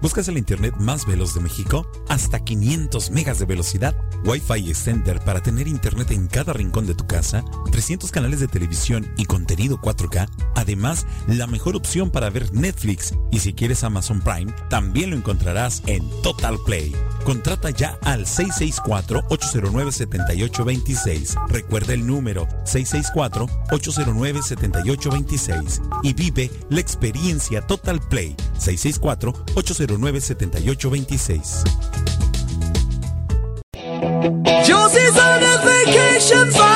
Buscas el internet más veloz de México, hasta 500 megas de velocidad, Wi-Fi extender para tener internet en cada rincón de tu casa, 300 canales de televisión y contenido 4K, además la mejor opción para ver Netflix. Y si quieres Amazon Prime, también lo encontrarás en Total Play. Contrata ya al 664-809-7826. Recuerda el número 664-809-7826 y vive la experiencia Total Play 664 809-7826.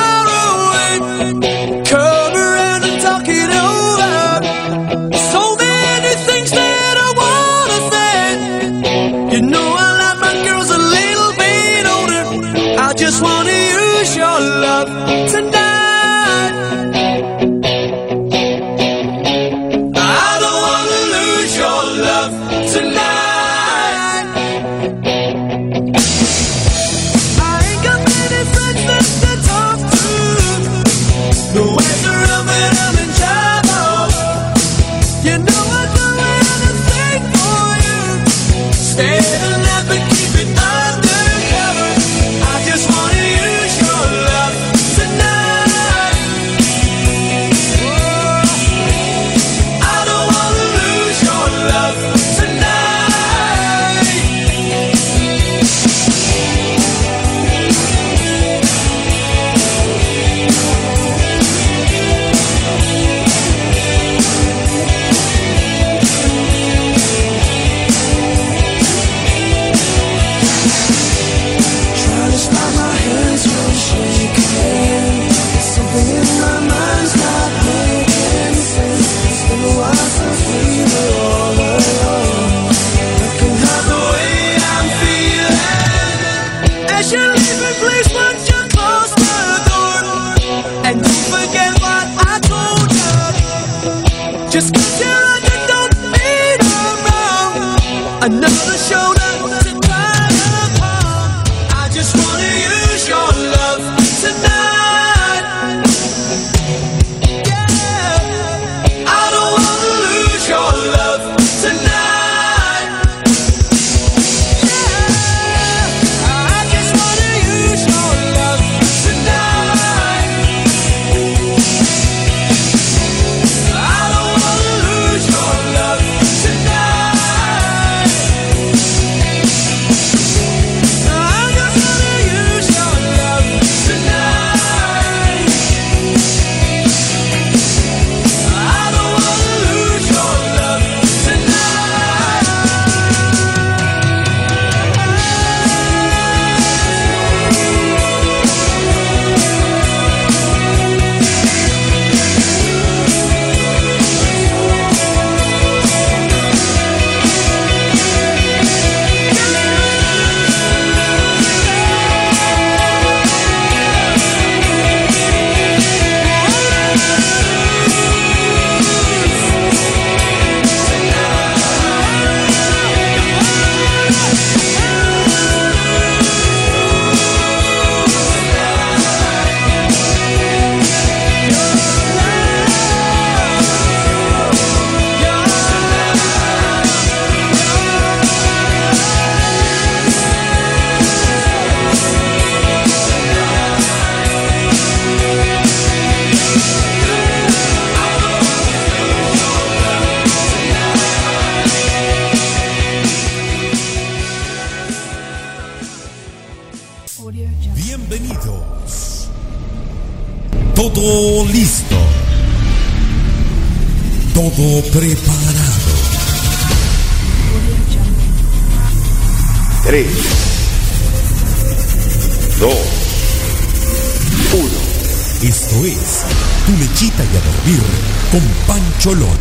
Pancho Lón.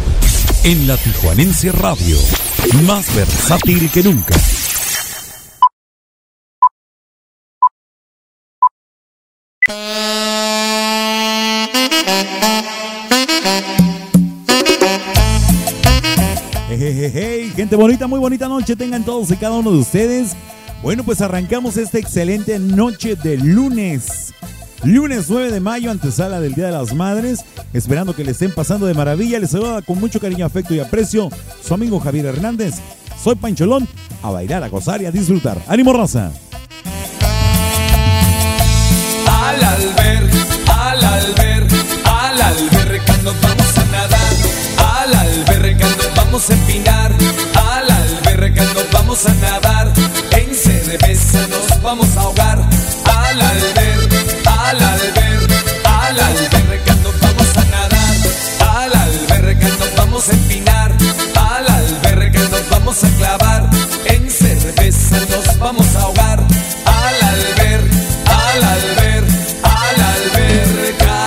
En la Tijuanense Radio. Más versátil que nunca. Hey, gente bonita, muy bonita noche tengan todos y cada uno de ustedes. Bueno, pues arrancamos esta excelente noche de lunes. Lunes 9 de mayo, antesala del Día de las Madres. Esperando que le estén pasando de maravilla. Les saluda con mucho cariño, afecto y aprecio su amigo Javier Hernández. Soy Pancholón. A bailar, a gozar y a disfrutar. ¡Ánimo, raza! Al alber, al alber, al alberca nos vamos a nadar. Al alberca nos vamos a empinar. Al alberca nos vamos a nadar. En cerveza nos vamos a ahogar. Al vamos a empinar. Al alberca nos vamos a clavar. En cerveza nos vamos a ahogar. Al alber, al alber, al alberca.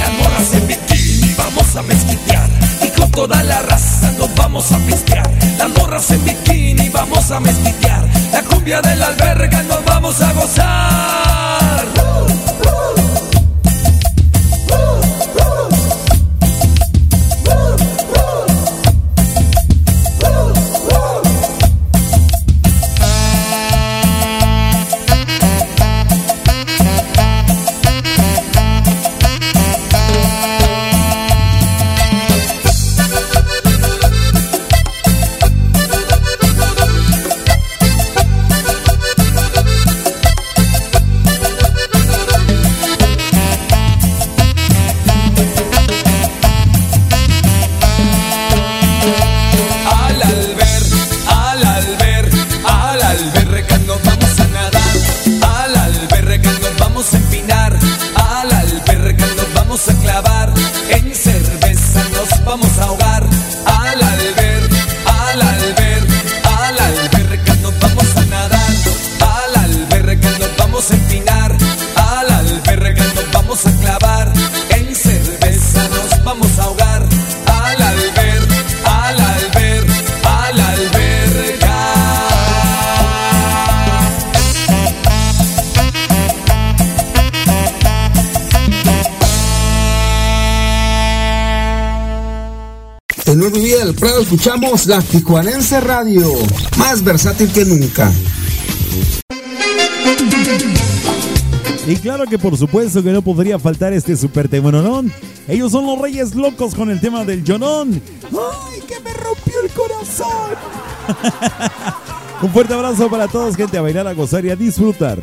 Las morras en bikini vamos a mezquitear y con toda la raza nos vamos a pistear. Las morras en bikini vamos a mezquitear. Cumbia de la nos vamos a gozar. Escuchamos la Tijuanense Radio, más versátil que nunca. Y claro que por supuesto que no podría faltar este super temononón. Ellos son los Reyes Locos con el tema del Jonón. ¡Ay, que me rompió el corazón! Un fuerte abrazo para todos, gente, a bailar, a gozar y a disfrutar.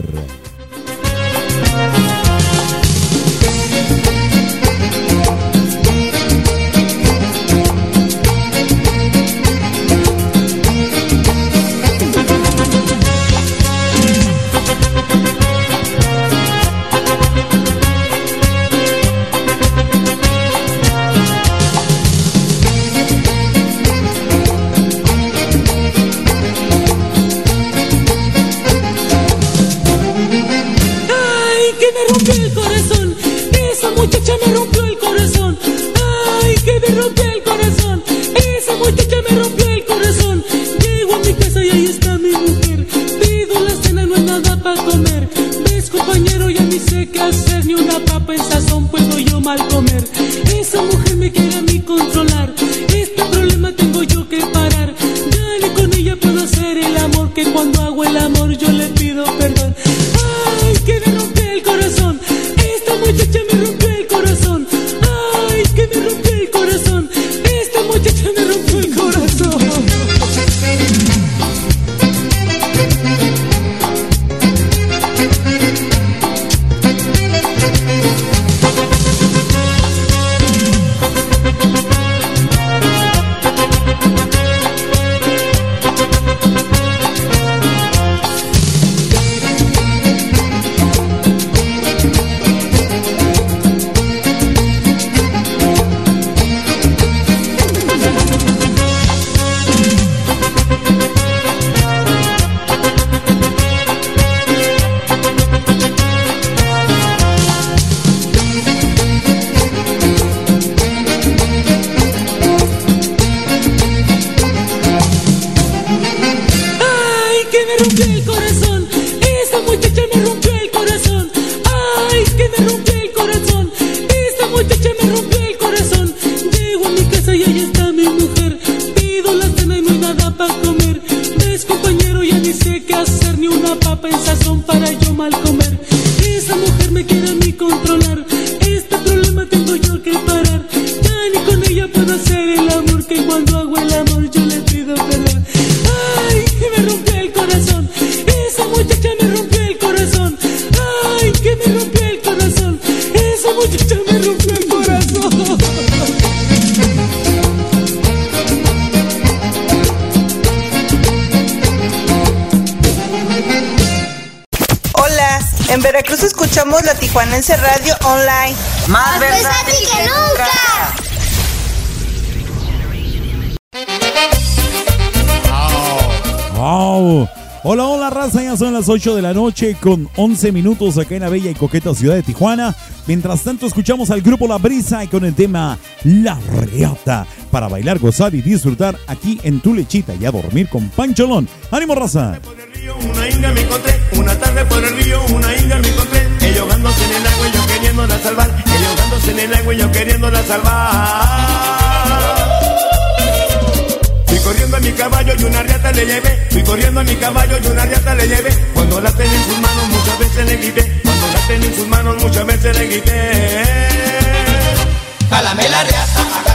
8 de la noche con 11 minutos acá en la bella y coqueta ciudad de Tijuana. Mientras tanto, escuchamos al grupo La Brisa y con el tema La Reata para bailar, gozar y disfrutar aquí en tu lechita y a dormir con Pancholón. ¡Ánimo, raza! Una india me encontré, una tarde por el río, una india me encontré, ellos dándose en el agua y yo queriéndola salvar, ellos dándose en el agua y yo queriéndola salvar corriendo a mi caballo y una riata le llevé. Fui corriendo a mi caballo y una riata le llevé. Cuando la tenía en sus manos muchas veces le grité. Cuando la tenía en sus manos muchas veces le grité. Jálame la riata,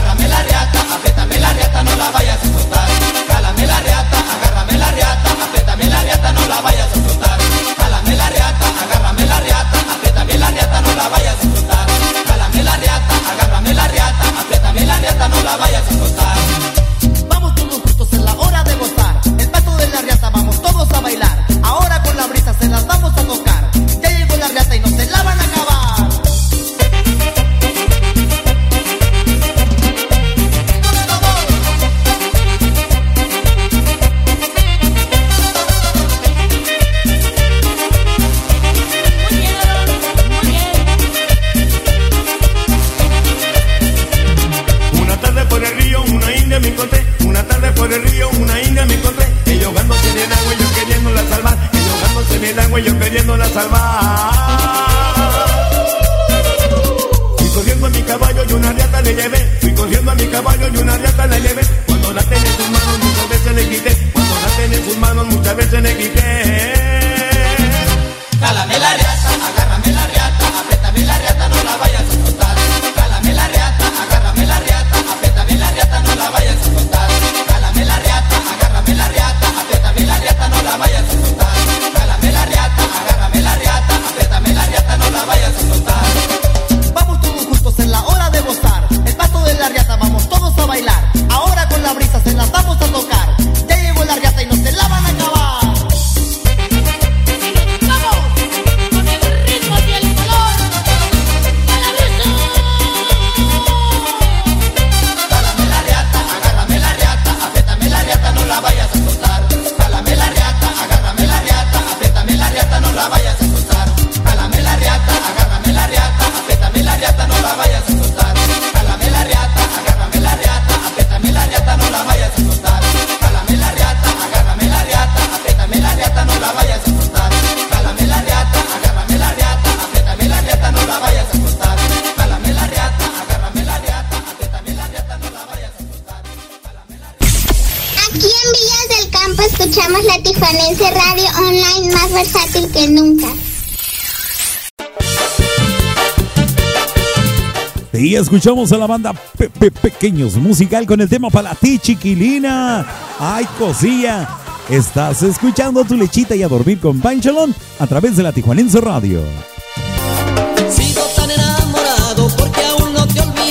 escuchamos a la banda Pe Pequeños Musical con el tema para ti, chiquilina. Ay, cosilla. Estás escuchando tu lechita y a dormir con Panchalón a través de la Tijuanense Radio. Sigo tan enamorado porque aún no te he olvidado.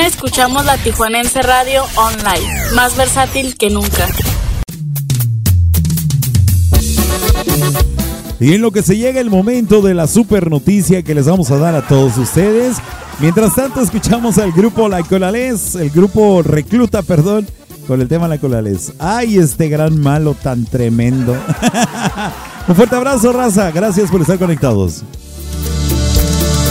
Escuchamos la Tijuanense Radio Online, más versátil que nunca. Y en lo que se llega el momento de la super noticia que les vamos a dar a todos ustedes. Mientras tanto, escuchamos al grupo La Colales, el grupo Recluta, perdón, con el tema La Colales. ¡Ay, este gran malo tan tremendo! Un fuerte abrazo, raza. Gracias por estar conectados.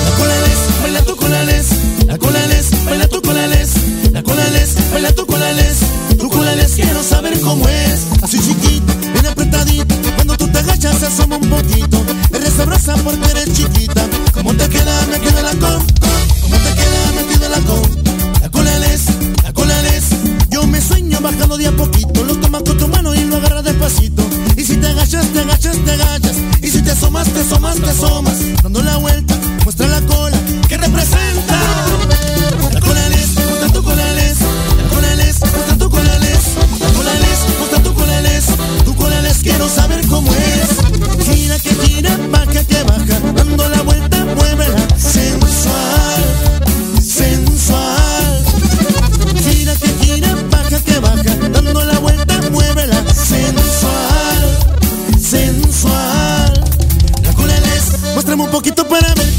La colales, baila tu colales, la colales, baila tu colales, la colales, baila tu colales, tu colales quiero saber cómo es, así chiquita, bien apretadita, cuando tú te agachas se asoma un poquito, eres sabrosa porque eres chiquita, ¿cómo te queda metido en la con? ¿Cómo te queda metido en la con? La colales, la colales, yo me sueño bajando de a poquito, lo tomas con tu mano y lo agarras despacito, y si te agachas, te agachas, te agachas, y si te asomas, te asomas, te asomas, dando la vuelta, muestra la cola, que representa? La muestra tu colales, muestra tu muestra tu tu quiero saber cómo es. Gira que gira, baja que baja, dando la vuelta, muévela, sensual, sensual. Gira que gira, baja que baja, dando la vuelta, muévela, sensual, sensual. La colales, muéstrame un poquito para ver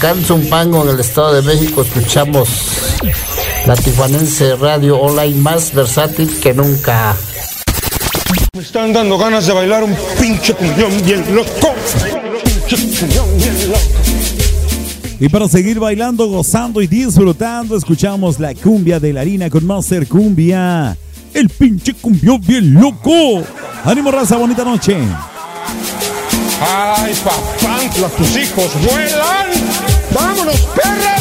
Acá en Zumpango, en el Estado de México, escuchamos la Tijuanense Radio Online más versátil que nunca. Me están dando ganas de bailar un pinche cumbión bien loco. Pinche cumbión bien loco. Y para seguir bailando, gozando y disfrutando, escuchamos la cumbia de la harina con Master Cumbia. El pinche cumbión bien loco. Ánimo, raza, bonita noche. Ay, papantla, tus hijos vuelan. Vámonos, perra.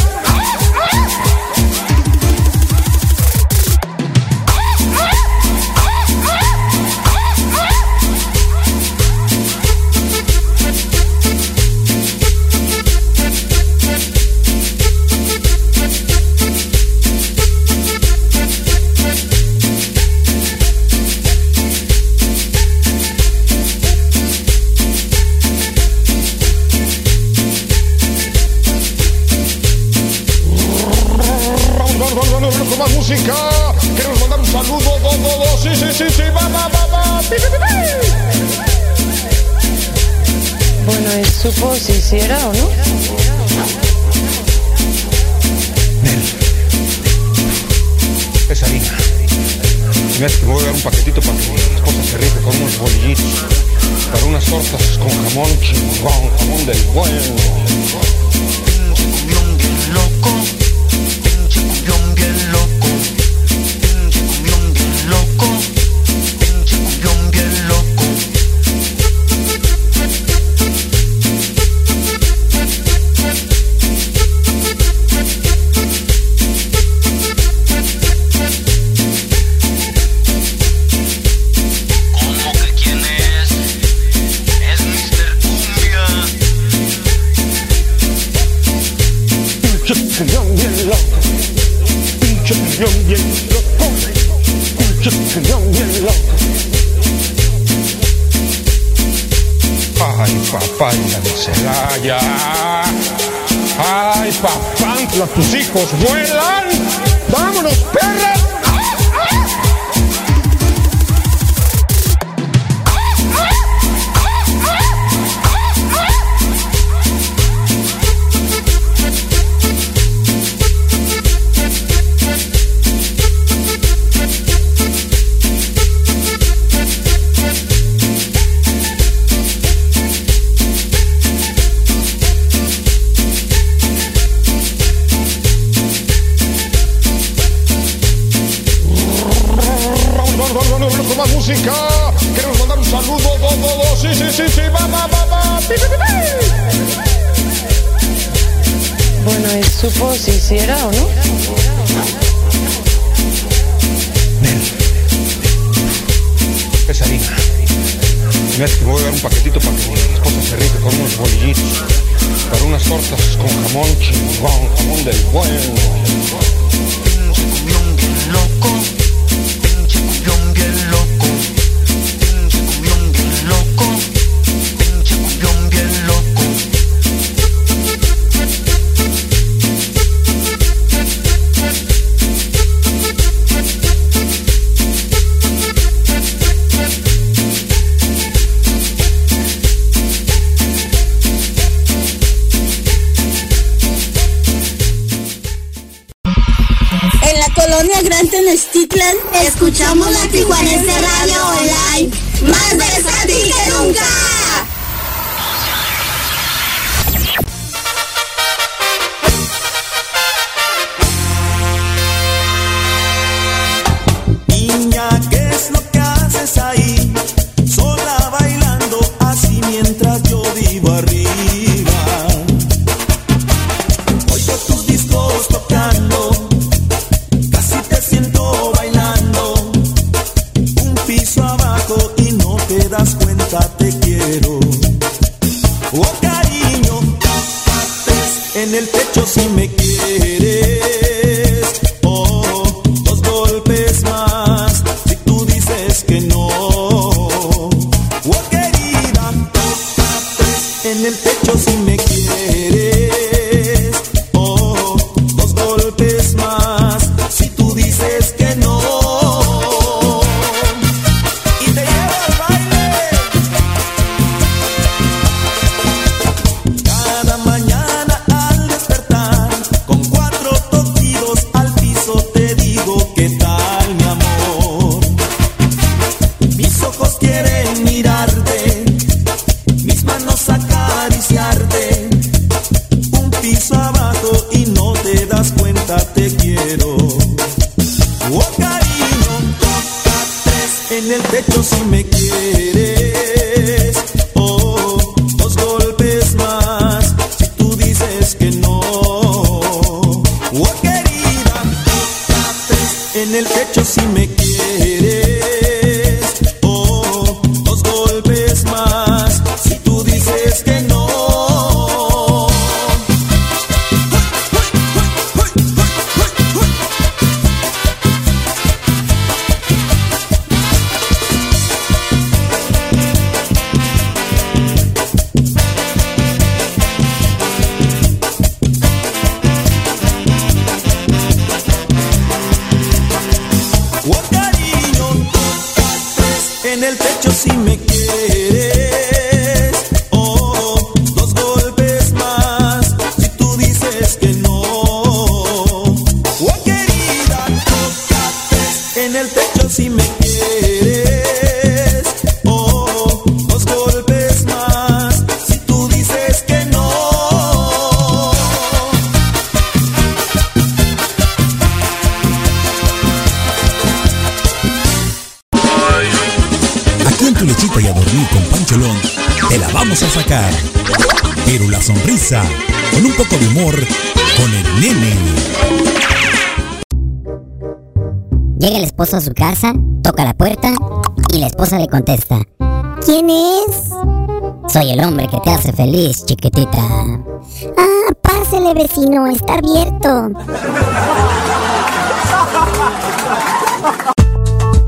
Supo si hiciera o no. Es harina. Mira, te voy a dar un paquetito para que mi esposa se rique con unos bolillitos. Para unas tortas con jamón chingón, jamón del bueno. loco, Celaya. ¡Ay, papá! ¡Tus hijos vuelan! ¡Vámonos, perra! Colonia Gran Tenochtitlan, escuchamos la Tijuanense Radio Online, más versátil que nunca. Feliz, chiquitita. Ah, pásele vecino, está abierto.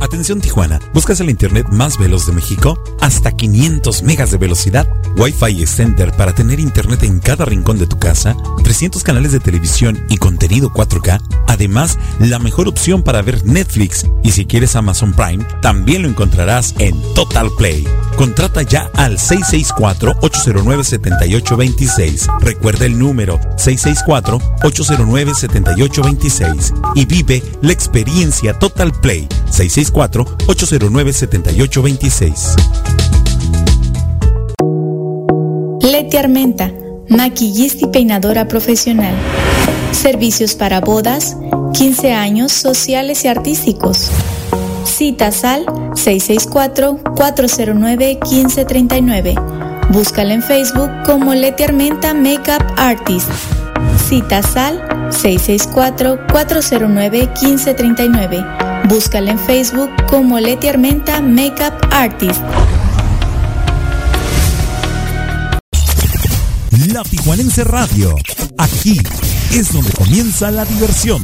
Atención Tijuana, ¿buscas el internet más veloz de México? Hasta 500 megas de velocidad, Wi-Fi Extender para tener internet en cada rincón de tu casa, 300 canales de televisión y contenido 4K, además la mejor opción para ver Netflix y si quieres Amazon Prime, también lo encontrarás en Total Play. Contrata ya al 664-809-7826. Recuerda el número 664-809-7826 y vive la experiencia Total Play 664-809-7826. Leti Armenta, maquillista y peinadora profesional. Servicios para bodas, 15 años sociales y artísticos. Citas al 664-409-1539. Búscala en Facebook como Leti Armenta Makeup Artist. Citas al 664-409-1539. Búscala en Facebook como Leti Armenta Makeup Artist. La Tijuanense Radio. Aquí es donde comienza la diversión.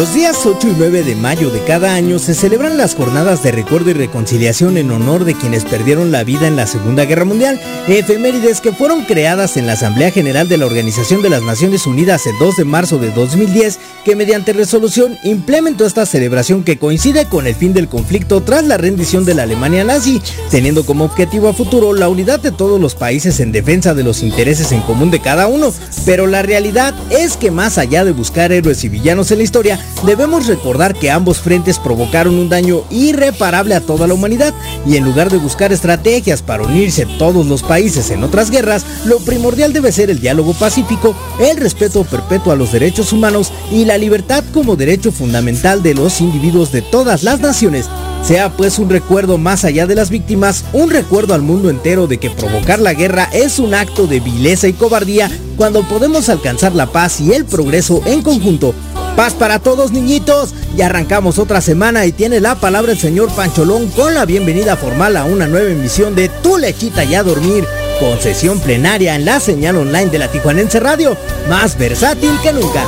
Los días 8 y 9 de mayo de cada año se celebran las jornadas de recuerdo y reconciliación en honor de quienes perdieron la vida en la Segunda Guerra Mundial, efemérides que fueron creadas en la Asamblea General de la Organización de las Naciones Unidas el 2 de marzo de 2010, que mediante resolución implementó esta celebración que coincide con el fin del conflicto tras la rendición de la Alemania nazi, teniendo como objetivo a futuro la unidad de todos los países en defensa de los intereses en común de cada uno, pero la realidad es que más allá de buscar héroes y villanos en la historia, debemos recordar que ambos frentes provocaron un daño irreparable a toda la humanidad y en lugar de buscar estrategias para unirse todos los países en otras guerras, lo primordial debe ser el diálogo pacífico, el respeto perpetuo a los derechos humanos y la libertad como derecho fundamental de los individuos de todas las naciones. Sea pues un recuerdo más allá de las víctimas, un recuerdo al mundo entero de que provocar la guerra es un acto de vileza y cobardía cuando podemos alcanzar la paz y el progreso en conjunto. Paz para todos niñitos, ya arrancamos otra semana y tiene la palabra el señor Pancholón con la bienvenida formal a una nueva emisión de Tu lechita y a dormir, con sesión plenaria en la señal online de la Tijuanense Radio, más versátil que nunca.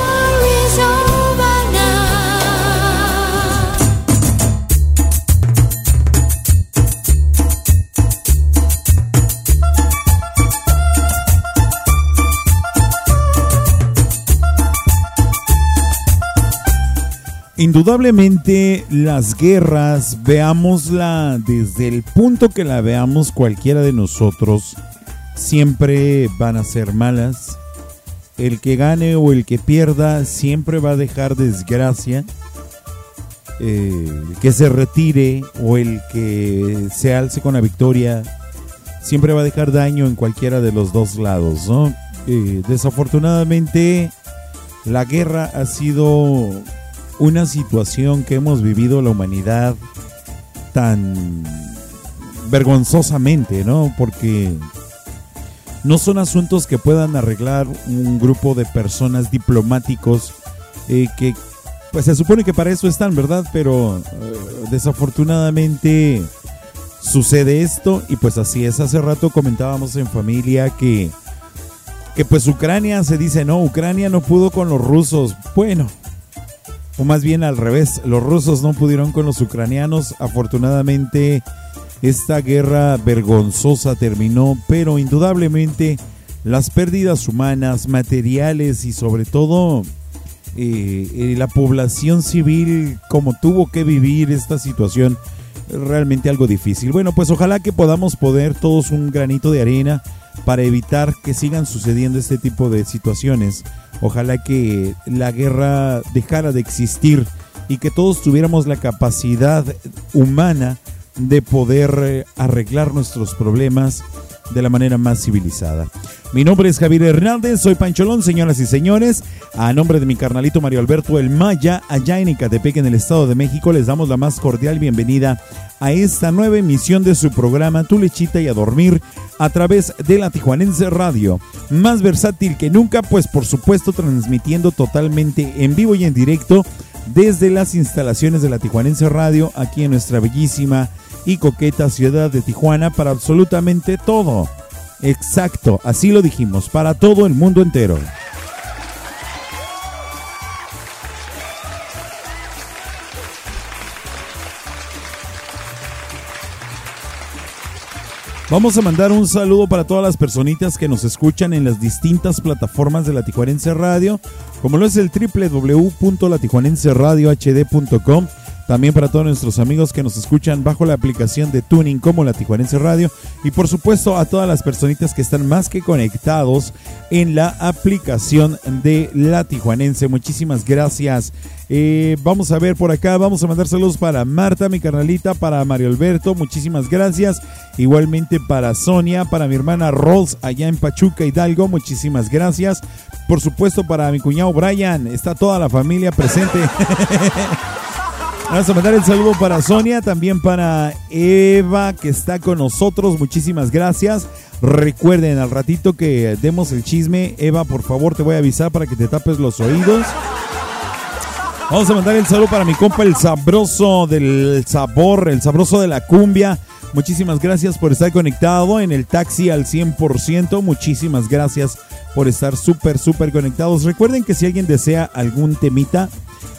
Indudablemente las guerras, veámosla desde el punto que la veamos cualquiera de nosotros, siempre van a ser malas. El que gane o el que pierda siempre va a dejar desgracia. Eh, el que se retire o el que se alce con la victoria siempre va a dejar daño en cualquiera de los dos lados, ¿no? Eh, desafortunadamente la guerra ha sido una situación que hemos vivido la humanidad tan vergonzosamente, ¿no? Porque no son asuntos que puedan arreglar un grupo de personas diplomáticos eh, que, pues se supone que para eso están, ¿verdad? Pero eh, desafortunadamente sucede esto y pues así es. Hace rato comentábamos en familia que, que pues Ucrania se dice, no, Ucrania no pudo con los rusos. Bueno, o más bien al revés, los rusos no pudieron con los ucranianos. Afortunadamente, esta guerra vergonzosa terminó, pero indudablemente las pérdidas humanas, materiales y sobre todo eh, eh, la población civil, como tuvo que vivir esta situación, realmente algo difícil. Bueno, pues ojalá que podamos poner todos un granito de arena para evitar que sigan sucediendo este tipo de situaciones. Ojalá que la guerra dejara de existir y que todos tuviéramos la capacidad humana de poder eh, arreglar nuestros problemas de la manera más civilizada. Mi nombre es Javier Hernández, soy Pancholón, señoras y señores. A nombre de mi carnalito Mario Alberto El Maya, allá en Icatepec, en el Estado de México, les damos la más cordial bienvenida a esta nueva emisión de su programa Tu Lechita y a Dormir a través de la Tijuanense Radio. Más versátil que nunca, pues por supuesto transmitiendo totalmente en vivo y en directo desde las instalaciones de la Tijuanense Radio aquí en nuestra bellísima y coqueta ciudad de Tijuana para absolutamente todo. Exacto, así lo dijimos, para todo el mundo entero. Vamos a mandar un saludo para todas las personitas que nos escuchan en las distintas plataformas de la Tijuanense Radio, como lo es el www.latijuanenseradiohd.com también para todos nuestros amigos que nos escuchan bajo la aplicación de Tuning como la Tijuanense Radio. Y por supuesto a todas las personitas que están más que conectados en la aplicación de la Tijuanense. Muchísimas gracias. Eh, vamos a ver por acá, vamos a mandar saludos para Marta, mi carnalita, para Mario Alberto, muchísimas gracias. Igualmente para Sonia, para mi hermana Rolls allá en Pachuca, Hidalgo, muchísimas gracias. Por supuesto para mi cuñado Brian, está toda la familia presente. Vamos a mandar el saludo para Sonia, también para Eva que está con nosotros. Muchísimas gracias. Recuerden al ratito que demos el chisme. Eva, por favor, te voy a avisar para que te tapes los oídos. Vamos a mandar el saludo para mi compa, el sabroso del sabor, el sabroso de la cumbia. Muchísimas gracias por estar conectado en el taxi al 100%. Muchísimas gracias por estar súper, súper conectados. Recuerden que si alguien desea algún temita,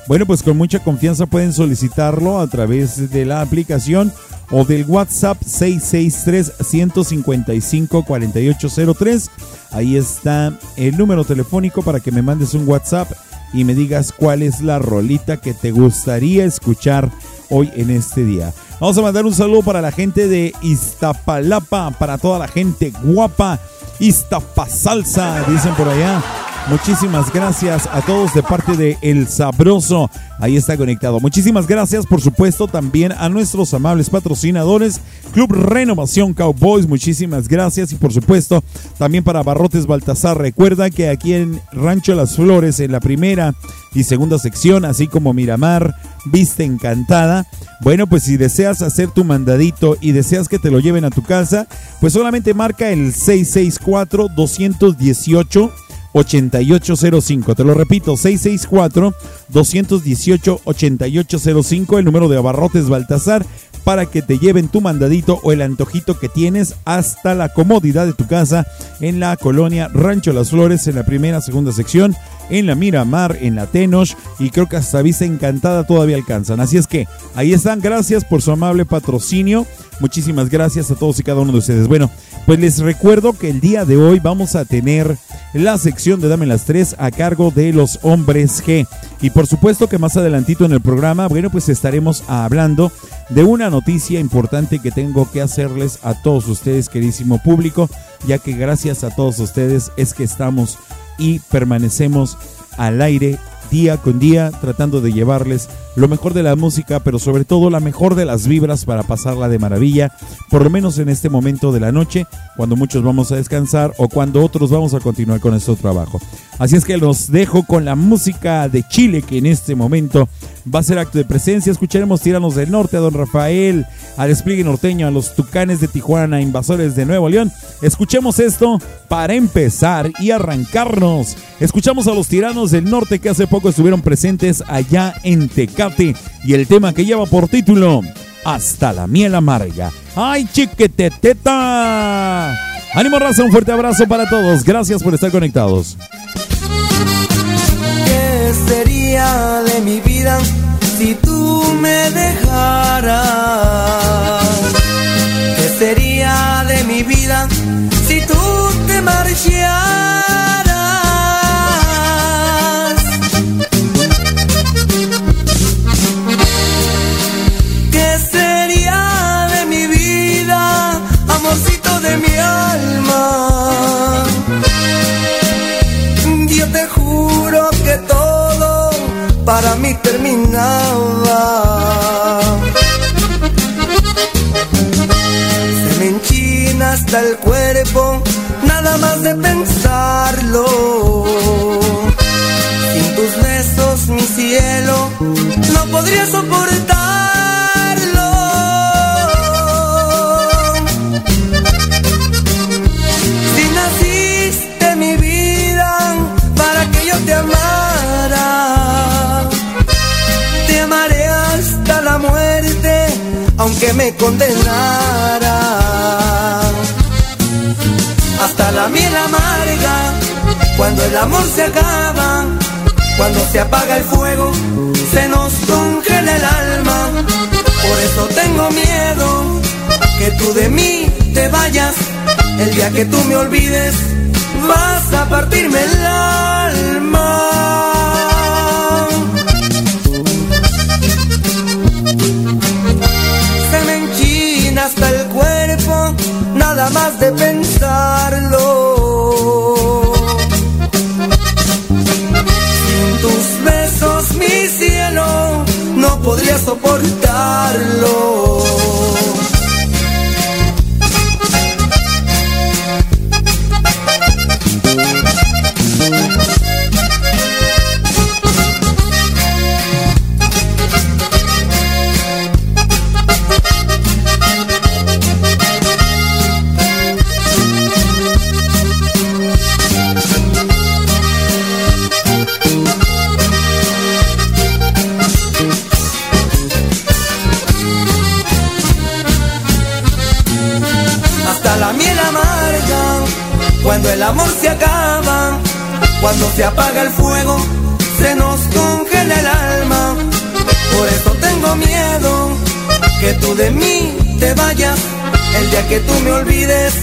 bueno, pues con mucha confianza pueden solicitarlo a través de la aplicación o del WhatsApp 663-155-4803. Ahí está el número telefónico para que me mandes un WhatsApp y me digas cuál es la rolita que te gustaría escuchar hoy en este día. Vamos a mandar un saludo para la gente de Iztapalapa, para toda la gente guapa. Iztapasalsa, dicen por allá. Muchísimas gracias a todos de parte de El Sabroso. Ahí está conectado. Muchísimas gracias, por supuesto, también a nuestros amables patrocinadores, Club Renovación Cowboys. Muchísimas gracias. Y por supuesto, también para Barrotes Baltasar. Recuerda que aquí en Rancho Las Flores, en la primera y segunda sección, así como Miramar, Vista Encantada. Bueno, pues si deseas hacer tu mandadito y deseas que te lo lleven a tu casa, pues solamente marca el 664 218 8805. Te lo repito, 664-218-8805, el número de Abarrotes Baltasar, para que te lleven tu mandadito o el antojito que tienes hasta la comodidad de tu casa en la colonia Rancho Las Flores, en la primera, segunda sección, en la Miramar, en la Tenoch, y creo que hasta Vista Encantada todavía alcanzan. Así es que ahí están, gracias por su amable patrocinio. Muchísimas gracias a todos y cada uno de ustedes. Bueno, pues les recuerdo que el día de hoy vamos a tener la sección de Dame las Tres a cargo de los hombres G. Y por supuesto que más adelantito en el programa, bueno, pues estaremos hablando de una noticia importante que tengo que hacerles a todos ustedes, queridísimo público, ya que gracias a todos ustedes es que estamos y permanecemos al aire día con día tratando de llevarles lo mejor de la música, pero sobre todo la mejor de las vibras para pasarla de maravilla, por lo menos en este momento de la noche, cuando muchos vamos a descansar o cuando otros vamos a continuar con nuestro trabajo. Así es que los dejo con la música de Chile, que en este momento va a ser acto de presencia. Escucharemos Tiranos del Norte, a Don Rafael, al despliegue norteño, a los Tucanes de Tijuana, Invasores de Nuevo León. Escuchemos esto para empezar y arrancarnos. Escuchamos a los Tiranos del Norte que hace poco estuvieron presentes allá en Tecate y el tema que lleva por título Hasta la miel amarga. ¡Ay, chiqueteteta! Ánimo raza, un fuerte abrazo para todos. Gracias por estar conectados. ¿Qué sería de mi vida si tú me dejaras? ¿Qué sería de mi vida si tú te marcharas? Para mí terminaba. Se me enchina hasta el cuerpo, nada más de pensarlo. Sin tus besos, mi cielo, no podría soportarlo. Me condenara. Hasta la miel amarga, cuando el amor se acaba, cuando se apaga el fuego, se nos congela el alma. Por eso tengo miedo que tú de mí te vayas. El día que tú me olvides, vas a partirme el alma. De pensarlo. Sin tus besos, mi cielo, no podría soportarlo. Cuando se apaga el fuego, se nos congela el alma. Por eso tengo miedo que tú de mí te vayas. El día que tú me olvides,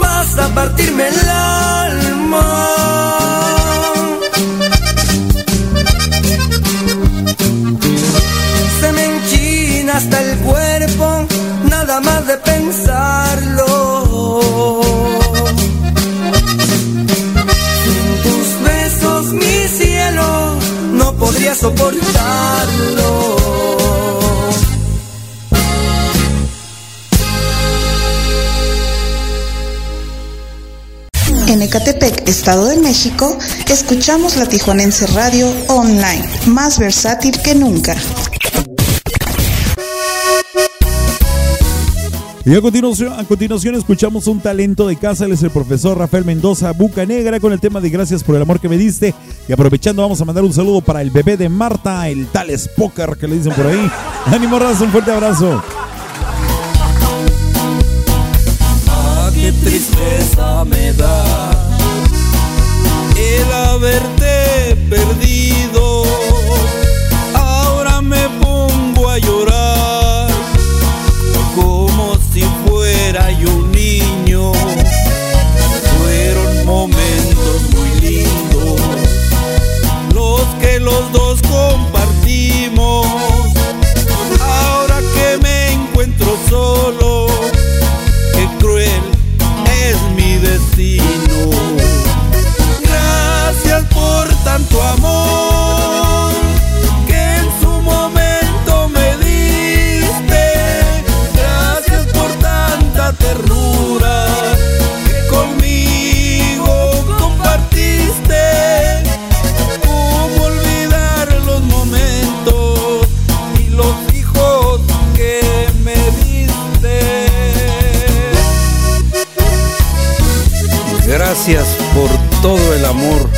vas a partirme el alma. Soportarlo. En Ecatepec, Estado de México, escuchamos la Tijuanense Radio Online, más versátil que nunca. Y a continuación, a continuación escuchamos un talento de casa, él es el profesor Rafael Mendoza Buca Negra con el tema de Gracias por el amor que me diste. Y aprovechando vamos a mandar un saludo para el bebé de Marta, el tal Spocker que le dicen por ahí. Ánimo Raza, un fuerte abrazo. Ah, qué tristeza me da el tanto amor que en su momento me diste. Gracias por tanta ternura que conmigo compartiste. ¿Cómo olvidar los momentos y los hijos que me diste? Gracias por todo el amor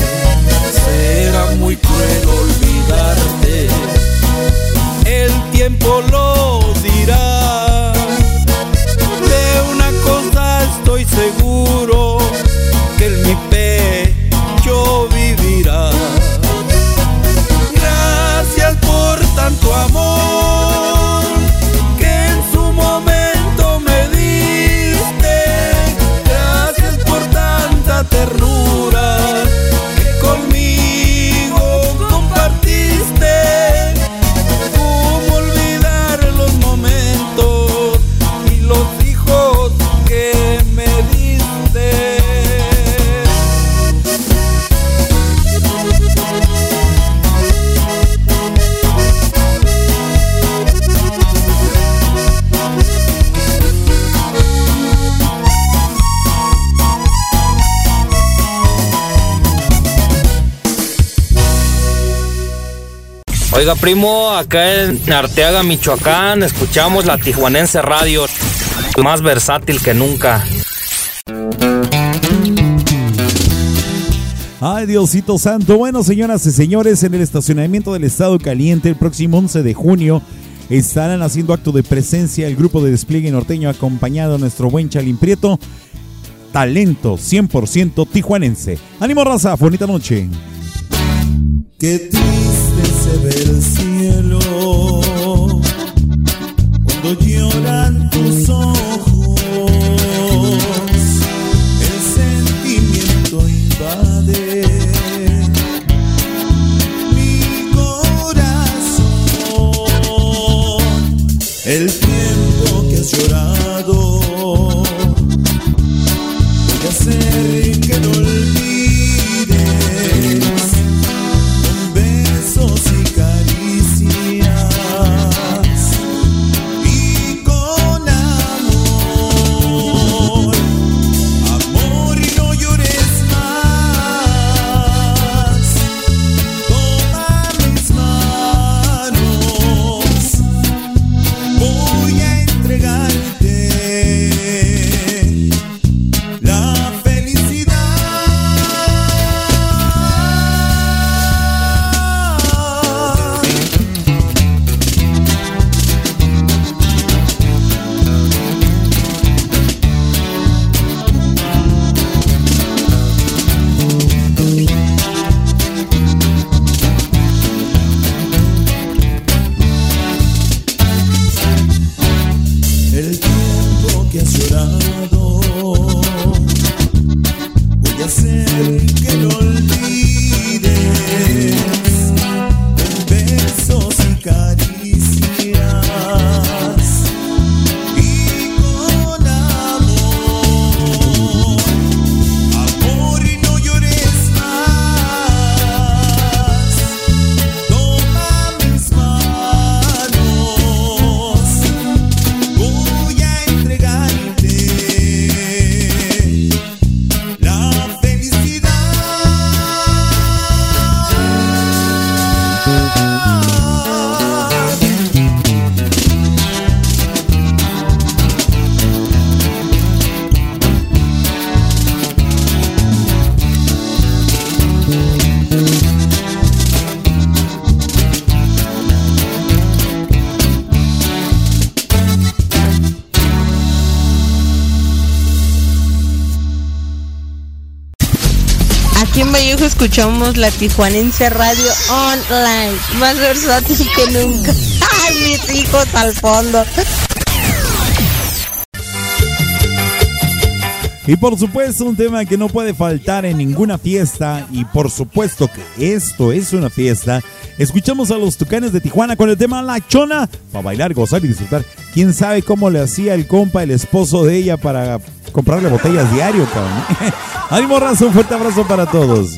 Muy cruel olvidarte, el tiempo lo dirá. Primo, acá en Arteaga, Michoacán, escuchamos la Tijuanense Radio, más versátil que nunca. Ay, Diosito Santo. Bueno, señoras y señores, en el estacionamiento del Estado Caliente, el próximo 11 de junio, estarán haciendo acto de presencia el grupo de despliegue norteño acompañado a nuestro buen Chalín Prieto. Talento 100% tijuanense. Ánimo, raza. Bonita noche. Qué triste se ve el cielo cuando lloran tus ojos. El sentimiento invade mi corazón. El tiempo que has llorado escuchamos la Tijuanense Radio Online, más versátil que nunca. ¡Ay, mis hijos al fondo! Y por supuesto, un tema que no puede faltar en ninguna fiesta. Y por supuesto que esto es una fiesta. Escuchamos a los tucanes de Tijuana con el tema La Chona. Para bailar, gozar y disfrutar. Quién sabe cómo le hacía el compa, el esposo de ella, para comprarle botellas diario, cabrón. Ánimo, raza, un fuerte abrazo para todos.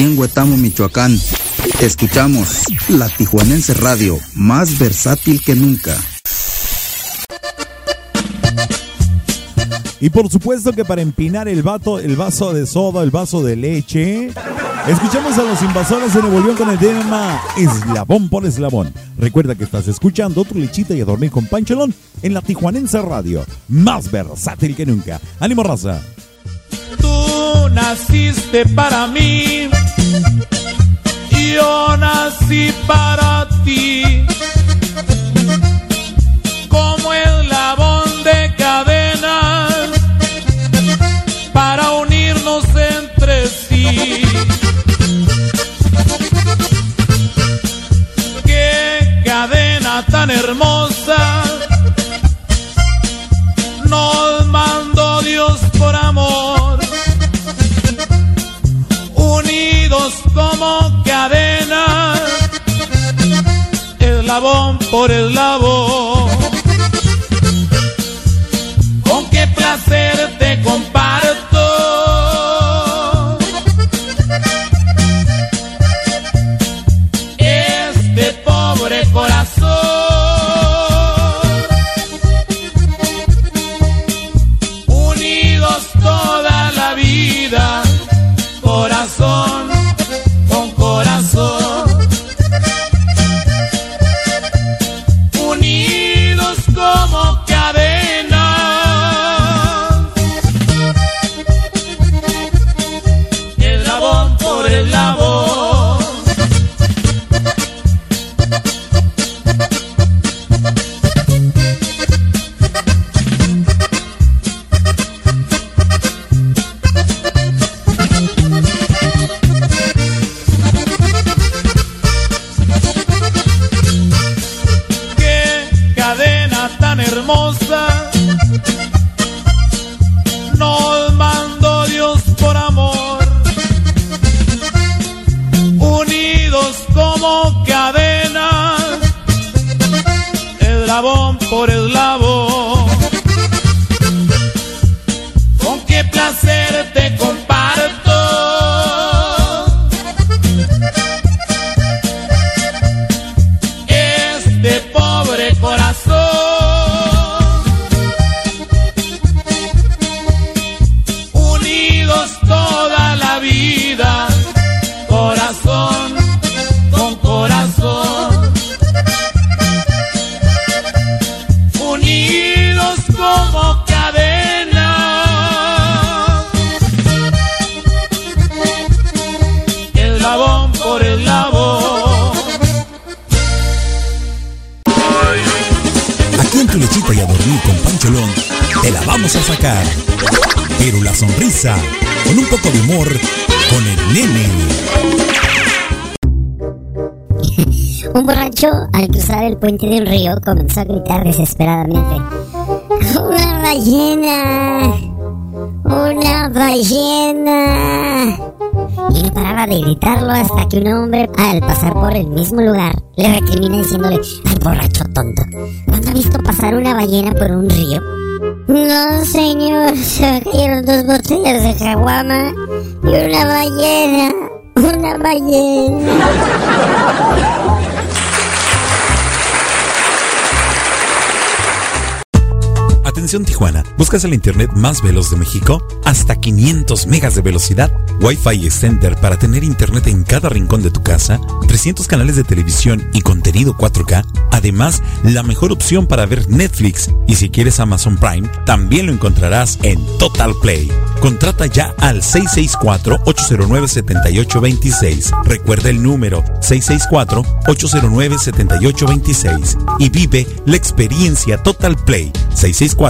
Aquí en Huetamo, Michoacán, escuchamos la Tijuanense Radio, más versátil que nunca. Y por supuesto que para empinar el, vato, el vaso de soda, el vaso de leche, escuchamos a los invasores de Nuevo León con el tema Eslabón por Eslabón. Recuerda que estás escuchando tu lechita y a dormir con Pancholón en la Tijuanense Radio, más versátil que nunca. ¡Ánimo, raza! Naciste para mí, yo nací para ti. Como eslabón de cadenas para unirnos entre sí. Qué cadena tan hermosa nos mandó Dios por amor, unidos como cadena, eslabón por eslabón. Con qué placer eslabón por eslabón. Puente de un río, comenzó a gritar desesperadamente. ¡Una ballena! ¡Una ballena! Y no paraba de gritarlo hasta que un hombre, al pasar por el mismo lugar, le recrimina diciéndole, ¡ay, borracho tonto! ¿Cuándo ha visto pasar una ballena por un río? No, señor, se cayeron dos botellas de caguama y una ballena. Una ballena. Atención Tijuana, ¿buscas el internet más veloz de México? Hasta 500 megas de velocidad, Wi-Fi extender para tener internet en cada rincón de tu casa, 300 canales de televisión y contenido 4K, además la mejor opción para ver Netflix y si quieres Amazon Prime, también lo encontrarás en Total Play. Contrata ya al 664-809-7826. Recuerda el número 664-809-7826 y vive la experiencia Total Play 664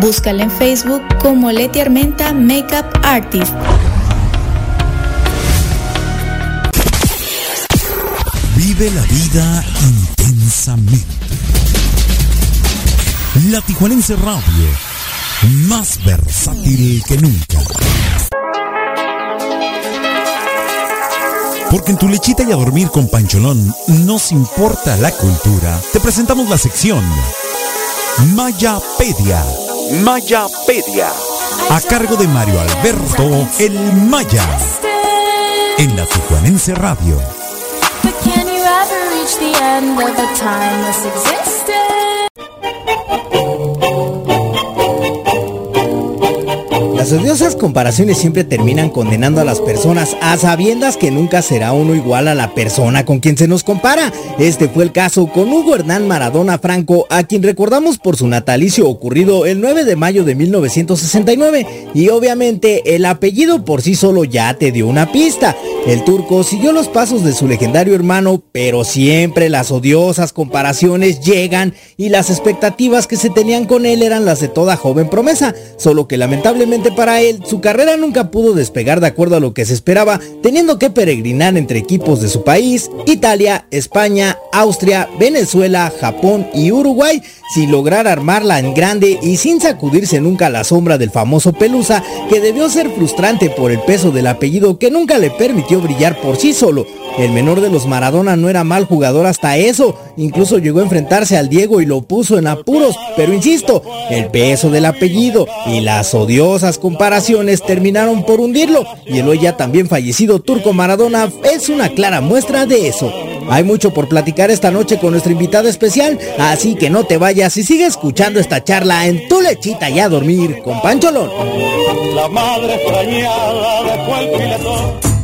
Búscala en Facebook como Leti Armenta Makeup Artist. Vive la vida intensamente. La Tijuanense Radio, más versátil que nunca. Porque en tu lechita y a dormir con Pancholón nos importa la cultura. Te presentamos la sección Mayapedia. Mayapedia. A cargo de Mario Alberto El Maya. En la Tijuanense Radio. Las odiosas comparaciones siempre terminan condenando a las personas a sabiendas que nunca será uno igual a la persona con quien se nos compara. Este fue el caso con Hugo Hernán Maradona Franco, a quien recordamos por su natalicio ocurrido el 9 de mayo de 1969. Y obviamente el apellido por sí solo ya te dio una pista. El turco siguió los pasos de su legendario hermano, pero siempre las odiosas comparaciones llegan y las expectativas que se tenían con él eran las de toda joven promesa, solo que lamentablemente para él su carrera nunca pudo despegar de acuerdo a lo que se esperaba, teniendo que peregrinar entre equipos de su país, Italia, España, Austria, Venezuela, Japón y Uruguay, sin lograr armarla en grande y sin sacudirse nunca la sombra del famoso Pelusa, que debió ser frustrante por el peso del apellido que nunca le permitió brillar por sí solo. El menor de los Maradona no era mal jugador hasta eso, incluso llegó a enfrentarse al Diego y lo puso en apuros, pero insisto, el peso del apellido y las odiosas comparaciones terminaron por hundirlo, y el hoy ya también fallecido Turco Maradona es una clara muestra de eso. Hay mucho por platicar esta noche con nuestro invitado especial, así que no te vayas y sigue escuchando esta charla en tu lechita y a dormir con Pancholón. La madre extrañada piletón.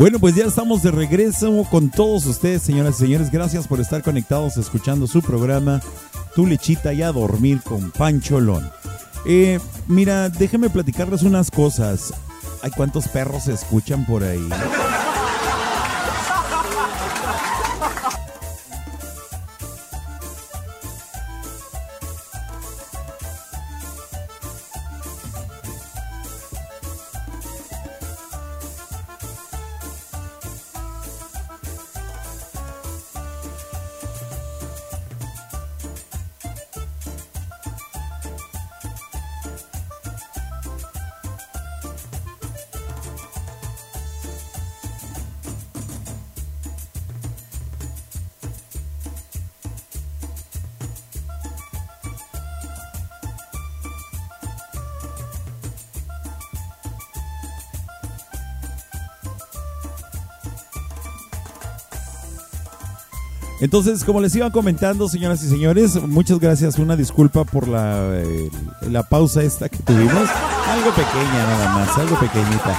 Bueno, pues ya estamos de regreso con todos ustedes, señoras y señores. Gracias por estar conectados escuchando su programa Tu lechita y a dormir con Pancholón. Eh, mira, déjenme platicarles unas cosas. Ay, ¿cuántos perros se escuchan por ahí? Entonces, como les iba comentando, señoras y señores, muchas gracias. Una disculpa por la, eh, la pausa esta que tuvimos. Algo pequeña nada más, algo pequeñita.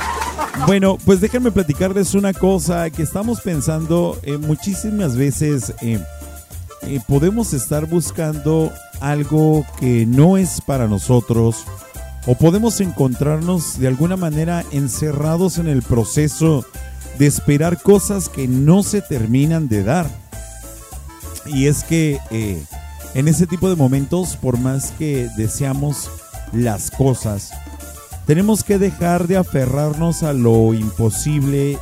Bueno, pues déjenme platicarles una cosa que estamos pensando eh, muchísimas veces. eh, podemos estar buscando algo que no es para nosotros o podemos encontrarnos de alguna manera encerrados en el proceso de esperar cosas que no se terminan de dar. Y es que eh, en ese tipo de momentos, por más que deseamos las cosas, tenemos que dejar de aferrarnos a lo imposible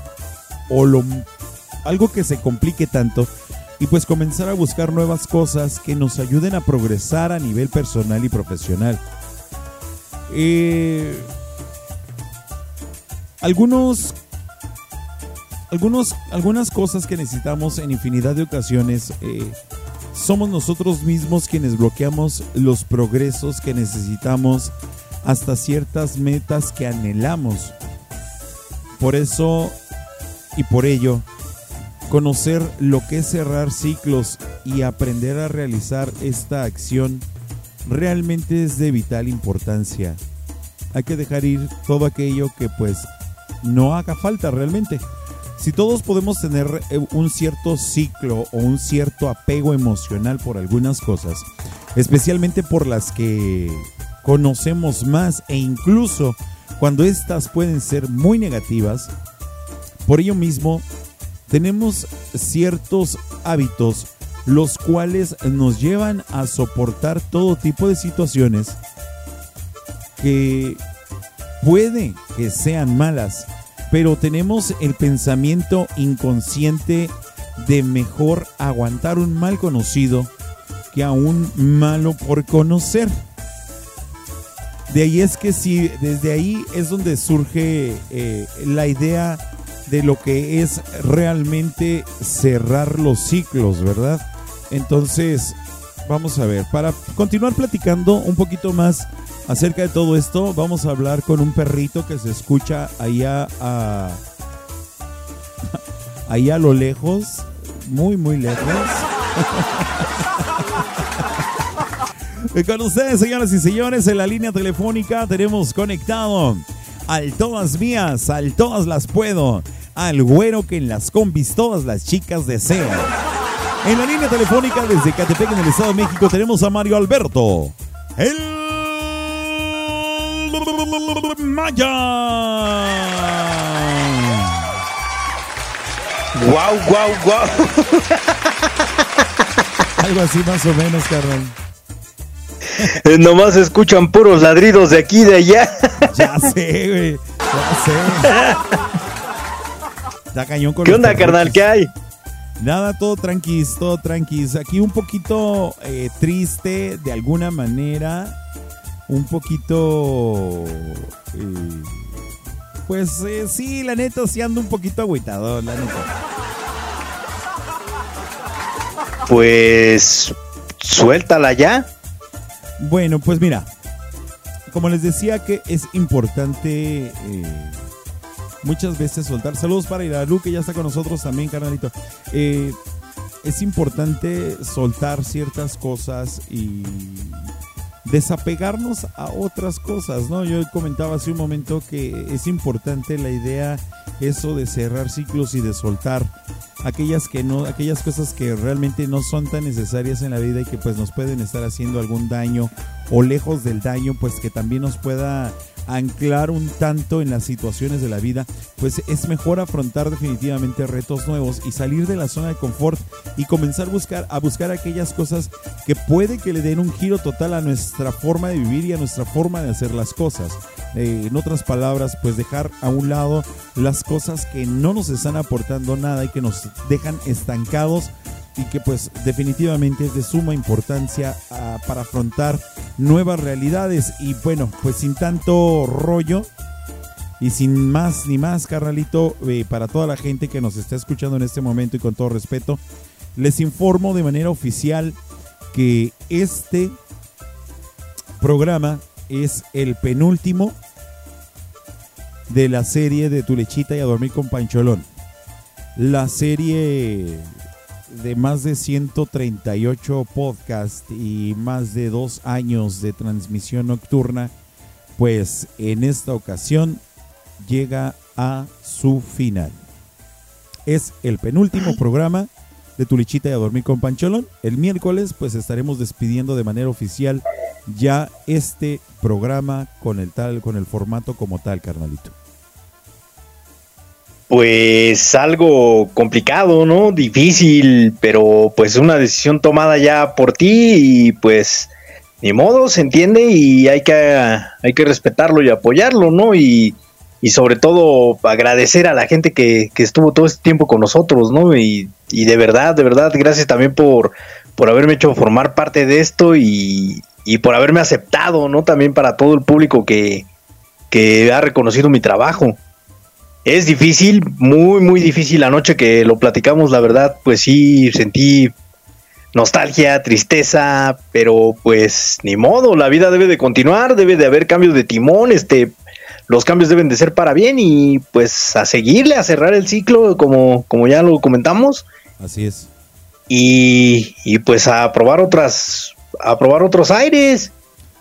o lo algo que se complique tanto y pues comenzar a buscar nuevas cosas que nos ayuden a progresar a nivel personal y profesional. Eh, algunos, algunos, algunas cosas que necesitamos en infinidad de ocasiones, eh, somos nosotros mismos quienes bloqueamos los progresos que necesitamos hasta ciertas metas que anhelamos. Por eso y por ello, conocer lo que es cerrar ciclos y aprender a realizar esta acción realmente es de vital importancia. Hay que dejar ir todo aquello que pues no haga falta realmente. Si todos podemos tener eh, un cierto ciclo o un cierto apego emocional por algunas cosas, especialmente por las que conocemos más e incluso cuando estas pueden ser muy negativas, por ello mismo tenemos ciertos hábitos los cuales nos llevan a soportar todo tipo de situaciones que puede que sean malas, pero tenemos el pensamiento inconsciente de mejor aguantar un mal conocido que a un malo por conocer. De ahí es que si desde ahí es donde surge eh, la idea de lo que es realmente cerrar los ciclos, ¿verdad? Entonces, vamos a ver, para continuar platicando un poquito más acerca de todo esto, vamos a hablar con un perrito que se escucha allá a, allá a lo lejos, muy, muy lejos. Con ustedes, señoras y señores, en la línea telefónica tenemos conectado al todas mías, al todas las puedo, al güero que en las combis todas las chicas desean. En la línea telefónica desde Catepec, en el Estado de México, tenemos a Mario Alberto. El Maya. Guau, guau, guau. Algo así más o menos, carnal. Eh, Nomás escuchan puros ladridos de aquí y de allá. Ya sé, güey. Ya sé. Da cañón con ¿Qué onda, carnal? ¿Qué hay? Nada, todo tranquis, todo tranquis. Aquí un poquito eh, triste de alguna manera. Un poquito... eh, pues eh, sí, la neta, sí ando un poquito agüitado, la neta. Pues suéltala ya. Bueno, pues mira, como les decía que es importante eh, muchas veces soltar. Saludos para Iralu, que ya está con nosotros también, carnalito. Eh, es importante soltar ciertas cosas y desapegarnos a otras cosas, ¿no? Yo comentaba hace un momento que es importante la idea eso de cerrar ciclos y de soltar aquellas que no aquellas cosas que realmente no son tan necesarias en la vida y que pues nos pueden estar haciendo algún daño o lejos del daño, pues que también nos pueda anclar un tanto en las situaciones de la vida, pues es mejor afrontar definitivamente retos nuevos y salir de la zona de confort y comenzar a buscar, a buscar aquellas cosas que puede que le den un giro total a nuestra forma de vivir y a nuestra forma de hacer las cosas. Eh, en otras palabras, pues dejar a un lado las cosas que no nos están aportando nada y que nos dejan estancados y que pues definitivamente es de suma importancia ah, para afrontar nuevas realidades. Y bueno pues sin tanto rollo y sin más ni más carnalito eh, para toda la gente que nos está escuchando en este momento y con todo respeto les informo de manera oficial que este programa es el penúltimo de la serie de Tu lechita y a dormir con Pancholón la serie de más de 138 podcasts y más de dos años de transmisión nocturna, pues en esta ocasión llega a su final. Es el penúltimo programa de Tu Lichita y a Dormir con Pancholón. El miércoles pues estaremos despidiendo de manera oficial ya este programa con el tal, con el formato como tal, carnalito. Pues algo complicado, ¿no? Difícil, pero pues una decisión tomada ya por ti y pues ni modo, se entiende y hay que, hay que respetarlo y apoyarlo, ¿no? Y, y sobre todo agradecer a la gente que, que estuvo todo este tiempo con nosotros, ¿no? Y, y de verdad, de verdad, gracias también por, por haberme hecho formar parte de esto y, y por haberme aceptado, ¿no? También para todo el público que, que ha reconocido mi trabajo. Es difícil, muy, muy difícil. La noche que lo platicamos, la verdad, pues sí, sentí nostalgia, tristeza, pero pues ni modo, la vida debe de continuar, debe de haber cambios de timón, este, los cambios deben de ser para bien y pues a seguirle, a cerrar el ciclo, como, como ya lo comentamos. Así es. Y, y pues a probar otras, a probar otros aires.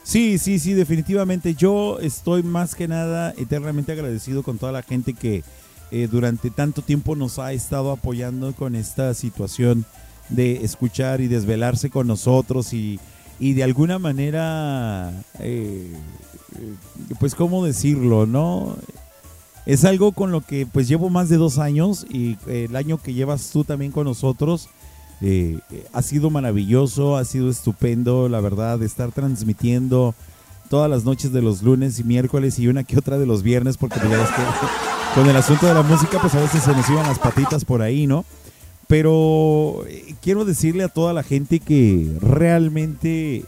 Sí, sí, sí, definitivamente. Yo estoy más que nada eternamente agradecido con toda la gente que eh, durante tanto tiempo nos ha estado apoyando con esta situación de escuchar y desvelarse con nosotros y, y de alguna manera, eh, eh, pues cómo decirlo, ¿no? Es algo con lo que pues llevo más de dos años y el año que llevas tú también con nosotros eh, ha sido maravilloso, ha sido estupendo, la verdad, estar transmitiendo todas las noches de los lunes y miércoles y una que otra de los viernes, porque pues, que con el asunto de la música, pues a veces se nos iban las patitas por ahí, ¿no? Pero eh, quiero decirle a toda la gente que realmente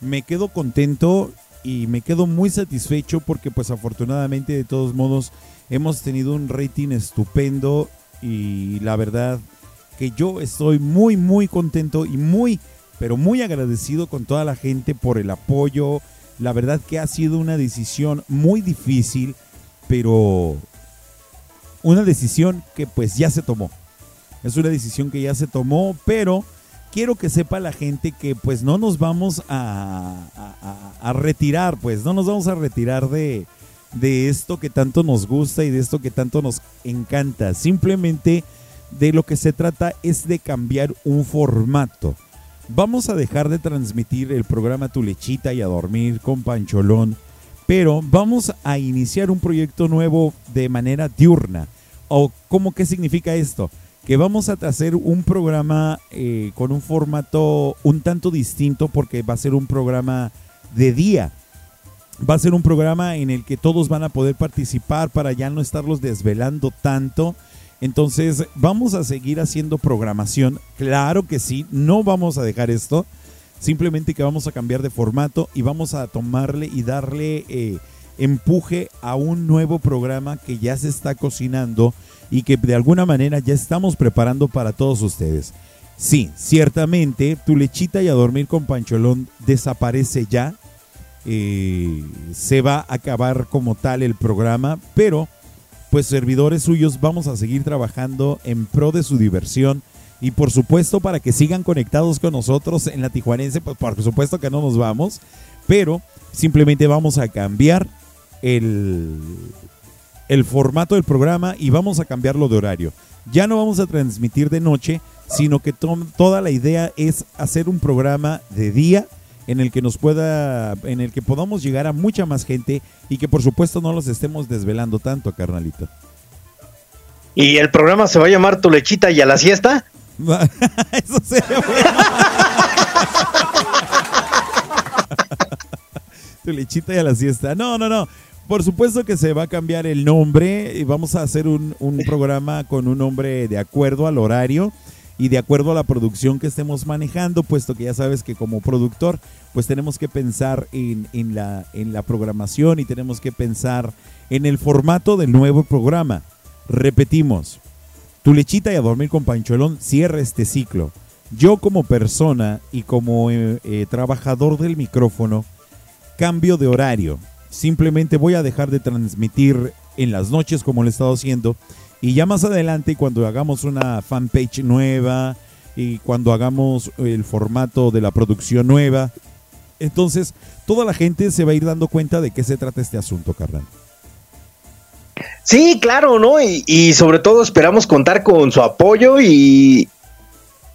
me quedo contento y me quedo muy satisfecho porque pues afortunadamente de todos modos hemos tenido un rating estupendo y la verdad que yo estoy muy muy contento y muy pero muy agradecido con toda la gente por el apoyo. La verdad que ha sido una decisión muy difícil, pero una decisión que pues ya se tomó. Es una decisión que ya se tomó, pero quiero que sepa la gente que pues no nos vamos a, retirar, pues no nos vamos a retirar de, de esto que tanto nos gusta y de esto que tanto nos encanta. Simplemente de lo que se trata es de cambiar un formato. Vamos a dejar de transmitir el programa Tu Lechita y a dormir con Pancholón, pero vamos a iniciar un proyecto nuevo de manera diurna. ¿O cómo qué significa esto? Que vamos a hacer un programa eh, con un formato un tanto distinto porque va a ser un programa de día. Va a ser un programa en el que todos van a poder participar para ya no estarlos desvelando tanto. Entonces, vamos a seguir haciendo programación. Claro que sí, no vamos a dejar esto. Simplemente que vamos a cambiar de formato y vamos a tomarle y darle eh, empuje a un nuevo programa que ya se está cocinando y que de alguna manera ya estamos preparando para todos ustedes. Sí, ciertamente, tu lechita y a dormir con Pancholón desaparece ya. Eh, se va a acabar como tal el programa, pero pues servidores suyos vamos a seguir trabajando en pro de su diversión y por supuesto para que sigan conectados con nosotros en la Tijuanense, pues por supuesto que no nos vamos, pero simplemente vamos a cambiar el, el formato del programa y vamos a cambiarlo de horario. Ya no vamos a transmitir de noche, sino que to- toda la idea es hacer un programa de día en el que nos pueda, en el que podamos llegar a mucha más gente y que por supuesto no los estemos desvelando tanto, carnalito. Y el programa se va a llamar Tu Lechita y a la siesta. Eso sería tu lechita y a la siesta. No, no, no. Por supuesto que se va a cambiar el nombre y vamos a hacer un, un programa con un nombre de acuerdo al horario y de acuerdo a la producción que estemos manejando, puesto que ya sabes que como productor, pues tenemos que pensar en, la programación y tenemos que pensar en el formato del nuevo programa. Repetimos, tu lechita y a dormir con Pancholón cierra este ciclo. Yo como persona y como eh, eh, trabajador del micrófono, cambio de horario. Simplemente voy a dejar de transmitir en las noches como lo he estado haciendo. Y ya más adelante, cuando hagamos una fanpage nueva y cuando hagamos el formato de la producción nueva, entonces toda la gente se va a ir dando cuenta de qué se trata este asunto, carnal. Sí, claro, ¿no? Y, sobre todo esperamos contar con su apoyo y,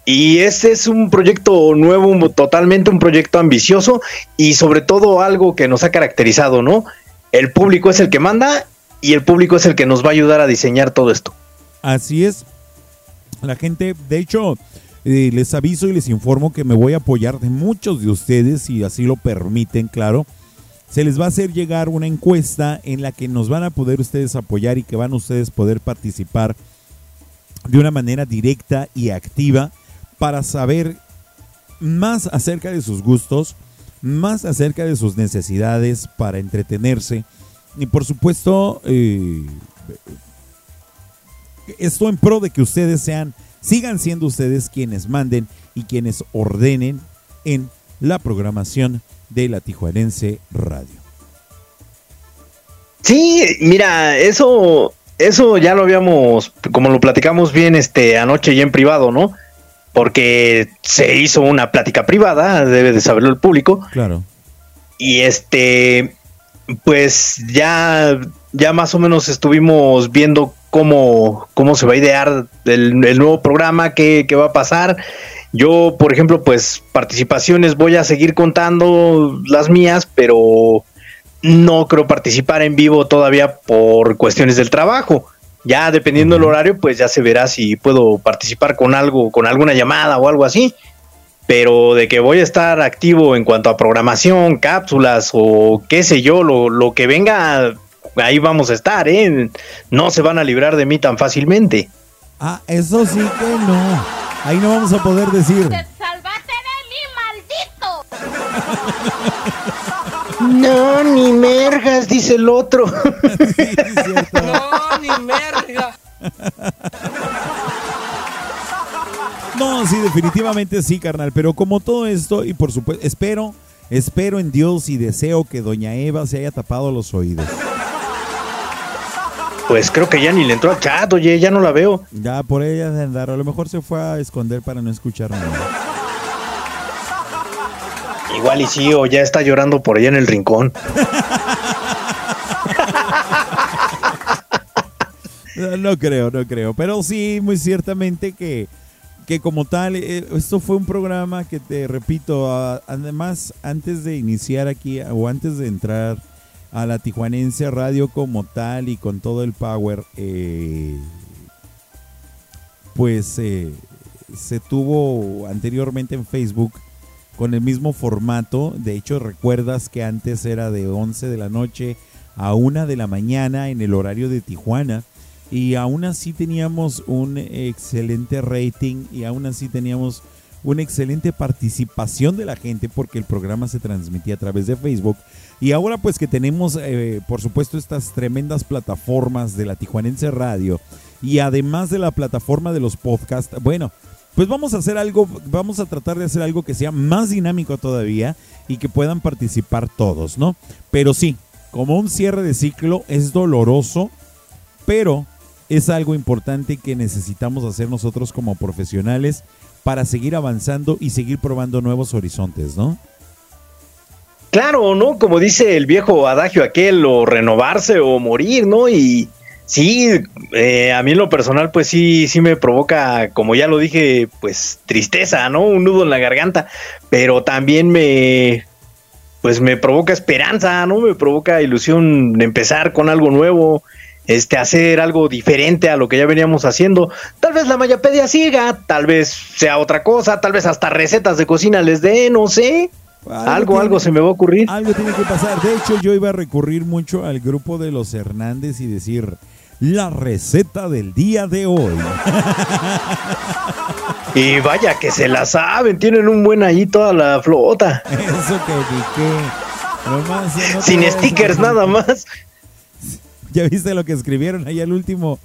y este es un proyecto nuevo, totalmente un proyecto ambicioso y sobre todo algo que nos ha caracterizado, ¿no? El público es el que manda y el público es el que nos va a ayudar a diseñar todo esto. Así es. La gente, de hecho, eh, les aviso y les informo que me voy a apoyar de muchos de ustedes, si así lo permiten, claro. Se les va a hacer llegar una encuesta en la que nos van a poder ustedes apoyar y que van ustedes poder participar de una manera directa y activa para saber más acerca de sus gustos, más acerca de sus necesidades para entretenerse Y por supuesto, eh, esto en pro de que ustedes sean, sigan siendo ustedes quienes manden y quienes ordenen en la programación de la Tijuanense Radio. Sí, mira, eso, eso ya lo habíamos, como lo platicamos bien este anoche y en privado, ¿no? Porque se hizo una plática privada, debe de saberlo el público. Claro. Y este, pues ya, ya más o menos estuvimos viendo cómo, cómo se va a idear el, el nuevo programa, qué, qué va a pasar. Yo, por ejemplo, pues participaciones voy a seguir contando las mías, pero no creo participar en vivo todavía por cuestiones del trabajo. Ya dependiendo del horario, pues ya se verá si puedo participar con algo, con alguna llamada o algo así. Pero de que voy a estar activo en cuanto a programación, cápsulas o qué sé yo, lo, lo que venga, ahí vamos a estar, ¿eh? No se van a librar de mí tan fácilmente. Ah, eso sí que no. Ahí no vamos a poder decir. ¡Salvaste de mí, maldito! No, ni mergas, dice el otro. No, ni merga. No, sí, definitivamente sí, carnal. Pero como todo esto, y por supuesto, espero, espero en Dios y deseo que Doña Eva se haya tapado los oídos. Pues creo que ya ni le entró al chat, oye, ya no la veo. Ya por ella de andar, a lo mejor se fue a esconder para no escuchar nada. Igual y sí, o ya está llorando por allá en el rincón. No, no creo, no creo. Pero sí, muy ciertamente que, que como tal, eh, esto fue un programa que te repito, además, antes de iniciar aquí o antes de entrar a la Tijuanense Radio como tal y con todo el power, eh, pues eh, se tuvo anteriormente en Facebook con el mismo formato. De hecho, recuerdas que antes era de 11 de la noche a 1 de la mañana en el horario de Tijuana. Y aún así teníamos un excelente rating y aún así teníamos una excelente participación de la gente porque el programa se transmitía a través de Facebook. Y ahora pues que tenemos, eh, por supuesto, estas tremendas plataformas de la Tijuanense Radio y además de la plataforma de los podcasts, bueno, pues vamos a hacer algo, vamos a tratar de hacer algo que sea más dinámico todavía y que puedan participar todos, ¿no? Pero sí, como un cierre de ciclo es doloroso, pero es algo importante que necesitamos hacer nosotros como profesionales para seguir avanzando y seguir probando nuevos horizontes, ¿no? Claro, ¿no? Como dice el viejo adagio aquel, o renovarse o morir, ¿no? Y sí, eh, a mí en lo personal, pues sí, sí me provoca, como ya lo dije, pues tristeza, ¿no? Un nudo en la garganta, pero también me, pues me provoca esperanza, ¿no? Me provoca ilusión de empezar con algo nuevo, este, hacer algo diferente a lo que ya veníamos haciendo. Tal vez la Mayapedia siga, tal vez sea otra cosa, tal vez hasta recetas de cocina les dé, no sé. Algo, tiene- algo se me va a ocurrir. Algo tiene que pasar. De hecho, yo iba a recurrir mucho al grupo de los Hernández y decir la receta del día de hoy. Y vaya que se la saben, tienen un buen ahí toda la flota. Eso que ni qué. Nomás, no Sin stickers nada más. ¿Ya viste lo que escribieron ahí al último?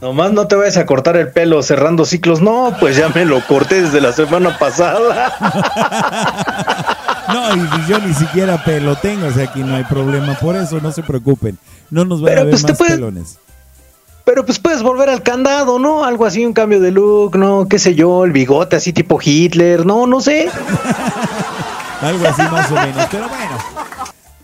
Nomás no te vayas a cortar el pelo cerrando ciclos. No, pues ya me lo corté desde la semana pasada. No, y yo ni siquiera pelo tengo, o sea, aquí no hay problema por eso, no se preocupen. No nos van Pero, a ver pues, más puedes- pelones. Pero pues puedes volver al candado, ¿no? Algo así, un cambio de look, ¿no? ¿Qué sé yo? El bigote así tipo Hitler, no, no sé. Algo así más o menos. Pero bueno,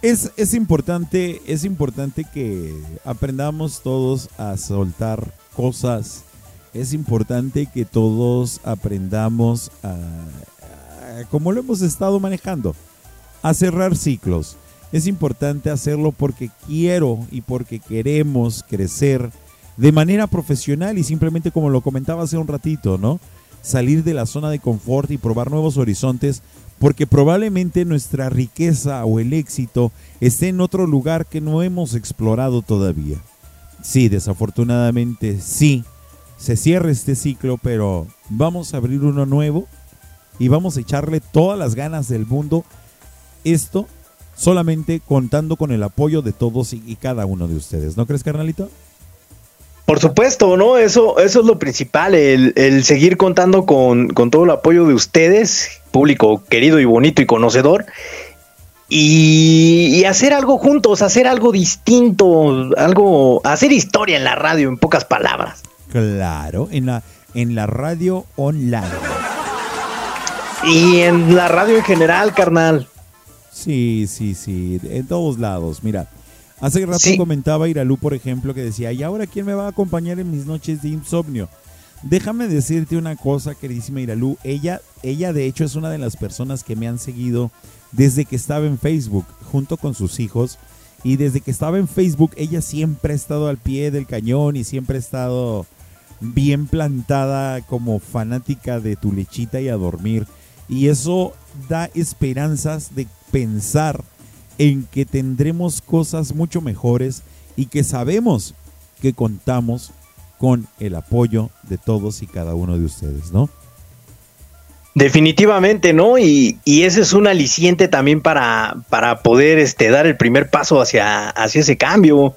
es, es importante, es importante que aprendamos todos a soltar cosas. Es importante que todos aprendamos a, como lo hemos estado manejando, a cerrar ciclos. Es importante hacerlo porque quiero y porque queremos crecer de manera profesional y simplemente como lo comentaba hace un ratito, ¿no? Salir de la zona de confort y probar nuevos horizontes porque probablemente nuestra riqueza o el éxito esté en otro lugar que no hemos explorado todavía. Sí, desafortunadamente sí, se cierra este ciclo, pero vamos a abrir uno nuevo y vamos a echarle todas las ganas del mundo. Esto solamente contando con el apoyo de todos y, cada uno de ustedes. ¿No crees, carnalito? Por supuesto, ¿no? Eso, eso es lo principal, el, el seguir contando con, con todo el apoyo de ustedes, público querido y bonito y conocedor, y, y hacer algo juntos, hacer algo distinto, algo, hacer historia en la radio, en pocas palabras. Claro, en la, en la radio online. Y en la radio en general, carnal. Sí, sí, sí, en todos lados. Mira, hace rato comentaba Iralú, por ejemplo, que decía, ¿y ahora quién me va a acompañar en mis noches de insomnio? Déjame decirte una cosa, queridísima Iralú. Ella, ella de hecho es una de las personas que me han seguido desde que estaba en Facebook, junto con sus hijos. Y desde que estaba en Facebook, ella siempre ha estado al pie del cañón y siempre ha estado bien plantada como fanática de tu lechita y a dormir. Y eso da esperanzas de pensar en que tendremos cosas mucho mejores y que sabemos que contamos con el apoyo de todos y cada uno de ustedes, ¿no? Definitivamente, ¿no? Y, y ese es un aliciente también para, para poder este, dar el primer paso hacia, hacia ese cambio.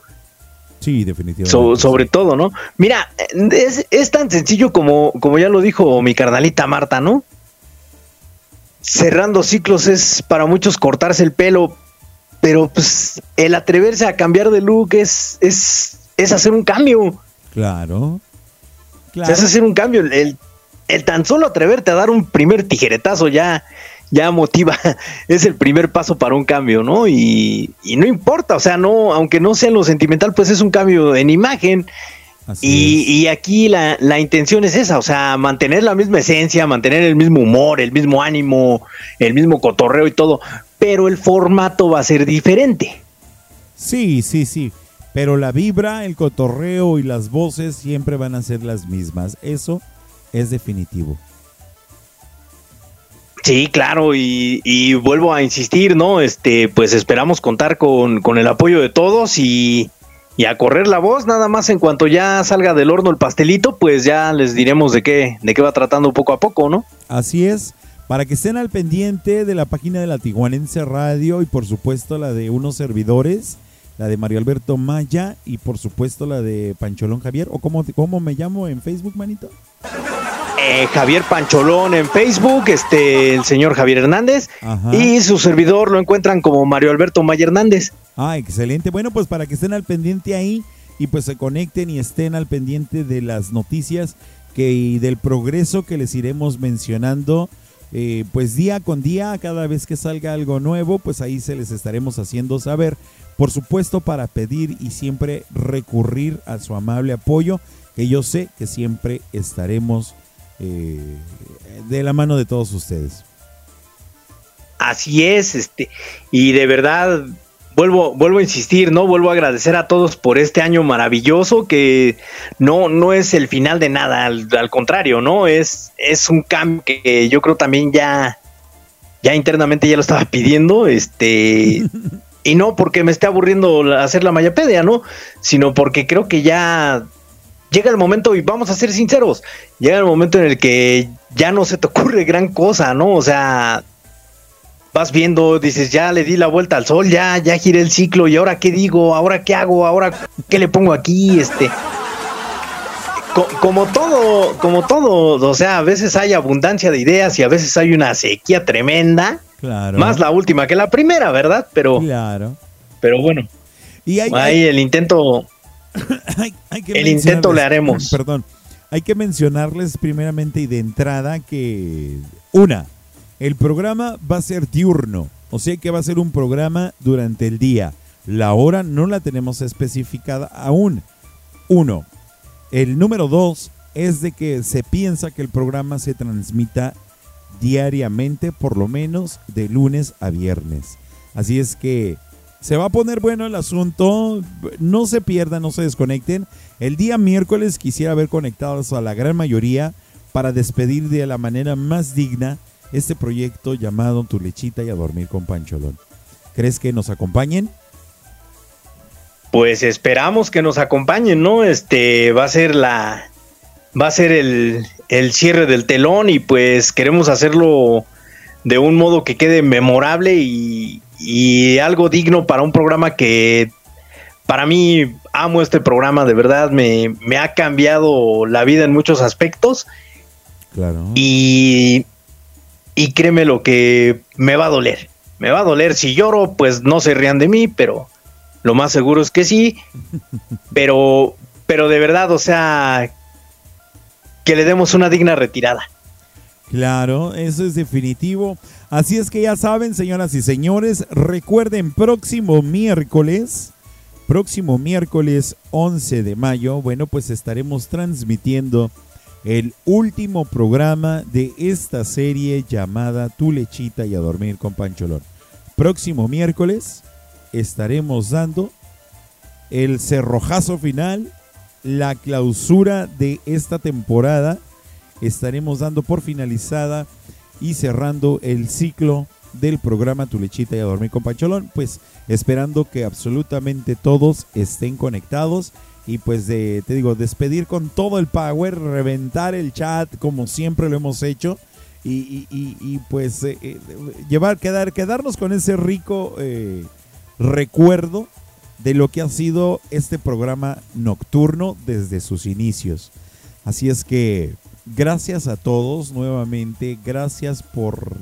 Sí, definitivamente. So- sobre todo, ¿no? Mira, es, es tan sencillo como, como ya lo dijo mi carnalita Marta, ¿no? Cerrando ciclos es para muchos cortarse el pelo, pero pues el atreverse a cambiar de look es, es, es hacer un cambio. Claro. O sea, es hacer un cambio. El, el- el tan solo atreverte a dar un primer tijeretazo ya, ya motiva. Es el primer paso para un cambio, ¿no? Y, y no importa, o sea, no, aunque no sea en lo sentimental, pues es un cambio en imagen. Y, y aquí la, la intención es esa, o sea, mantener la misma esencia, mantener el mismo humor, el mismo ánimo, el mismo cotorreo y todo, pero el formato va a ser diferente. Sí, sí, sí. Pero la vibra, el cotorreo y las voces siempre van a ser las mismas. Eso es definitivo. Sí, claro, y, y vuelvo a insistir, ¿no? Este, pues esperamos contar con, con el apoyo de todos y, y a correr la voz, nada más en cuanto ya salga del horno el pastelito, pues ya les diremos de qué, de qué va tratando poco a poco, ¿no? Así es. Para que estén al pendiente de la página de la Tijuanense Radio y por supuesto la de unos servidores, la de Mario Alberto Maya y por supuesto la de Pancholón Javier. ¿O cómo, cómo me llamo en Facebook, manito? Eh, Javier Pancholón en Facebook, este, el señor Javier Hernández, Ajá. y su servidor lo encuentran como Mario Alberto Maya Hernández. Ah, excelente. Bueno, pues para que estén al pendiente ahí y pues se conecten y estén al pendiente de las noticias que, y del progreso que les iremos mencionando, eh, pues día con día, cada vez que salga algo nuevo, pues ahí se les estaremos haciendo saber. Por supuesto, para pedir y siempre recurrir a su amable apoyo, que yo sé que siempre estaremos eh, de la mano de todos ustedes. Así es, este, y de verdad vuelvo, vuelvo a insistir, ¿no? Vuelvo a agradecer a todos por este año maravilloso que no, no es el final de nada, al, al contrario, ¿no? Es, es un cambio que yo creo también ya, ya internamente ya lo estaba pidiendo, este, y no porque me esté aburriendo hacer la mayapedia, ¿no? Sino porque creo que ya llega el momento, y vamos a ser sinceros, llega el momento en el que ya no se te ocurre gran cosa, ¿no? O sea, vas viendo, dices, ya le di la vuelta al sol, ya, ya giré el ciclo, y ahora qué digo, ahora qué hago, ahora qué le pongo aquí, este. Co- como todo, como todo, o sea, a veces hay abundancia de ideas y a veces hay una sequía tremenda. Claro. Más la última que la primera, ¿verdad? Pero, Claro. pero bueno. Y hay, ahí el intento, hay que el intento le haremos. Perdón. Hay que mencionarles primeramente y de entrada que una, el programa va a ser diurno, o sea que va a ser un programa durante el día. La hora no la tenemos especificada aún. Uno. El número dos es de que se piensa que el programa se transmita diariamente, por lo menos de lunes a viernes. Así es que se va a poner bueno el asunto. No se pierdan, no se desconecten. El día miércoles quisiera ver conectados a la gran mayoría para despedir de la manera más digna este proyecto llamado Tu lechita y a dormir con Pancholón. ¿Crees que nos acompañen? Pues esperamos que nos acompañen, ¿no? Este va a ser la. Va a ser el, el cierre del telón y pues queremos hacerlo de un modo que quede memorable y, y algo digno para un programa que para mí amo este programa, de verdad me, me ha cambiado la vida en muchos aspectos. Claro. Y, y créeme lo que me va a doler. Me va a doler si lloro, pues no se rían de mí, pero lo más seguro es que sí. Pero, pero de verdad, o sea, que le demos una digna retirada. Claro, eso es definitivo. Así es que ya saben, señoras y señores, recuerden próximo miércoles, próximo miércoles 11 de mayo, bueno, pues estaremos transmitiendo el último programa de esta serie llamada Tu lechita y a dormir con Pancholón. Próximo miércoles estaremos dando el cerrojazo final, la clausura de esta temporada. Estaremos dando por finalizada y cerrando el ciclo del programa Tu lechita y a dormir con Pancholón, pues esperando que absolutamente todos estén conectados y pues de, te digo, despedir con todo el power, reventar el chat como siempre lo hemos hecho y, y- y- pues eh, eh, llevar, quedar, quedarnos con ese rico eh, recuerdo de lo que ha sido este programa nocturno desde sus inicios. Así es que gracias a todos nuevamente, gracias por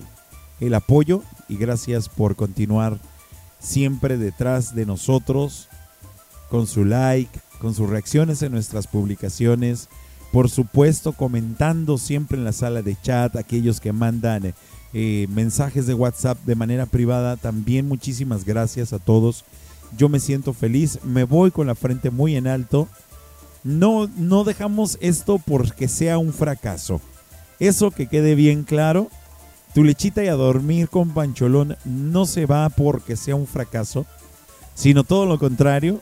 el apoyo y gracias por continuar siempre detrás de nosotros con su like, con sus reacciones en nuestras publicaciones, por supuesto comentando siempre en la sala de chat, aquellos que mandan eh, mensajes de WhatsApp de manera privada, también muchísimas gracias a todos. Yo me siento feliz, me voy con la frente muy en alto. No, no dejamos esto porque sea un fracaso. Eso que quede bien claro. Tu lechita y a dormir con Pancholón no se va porque sea un fracaso, sino todo lo contrario,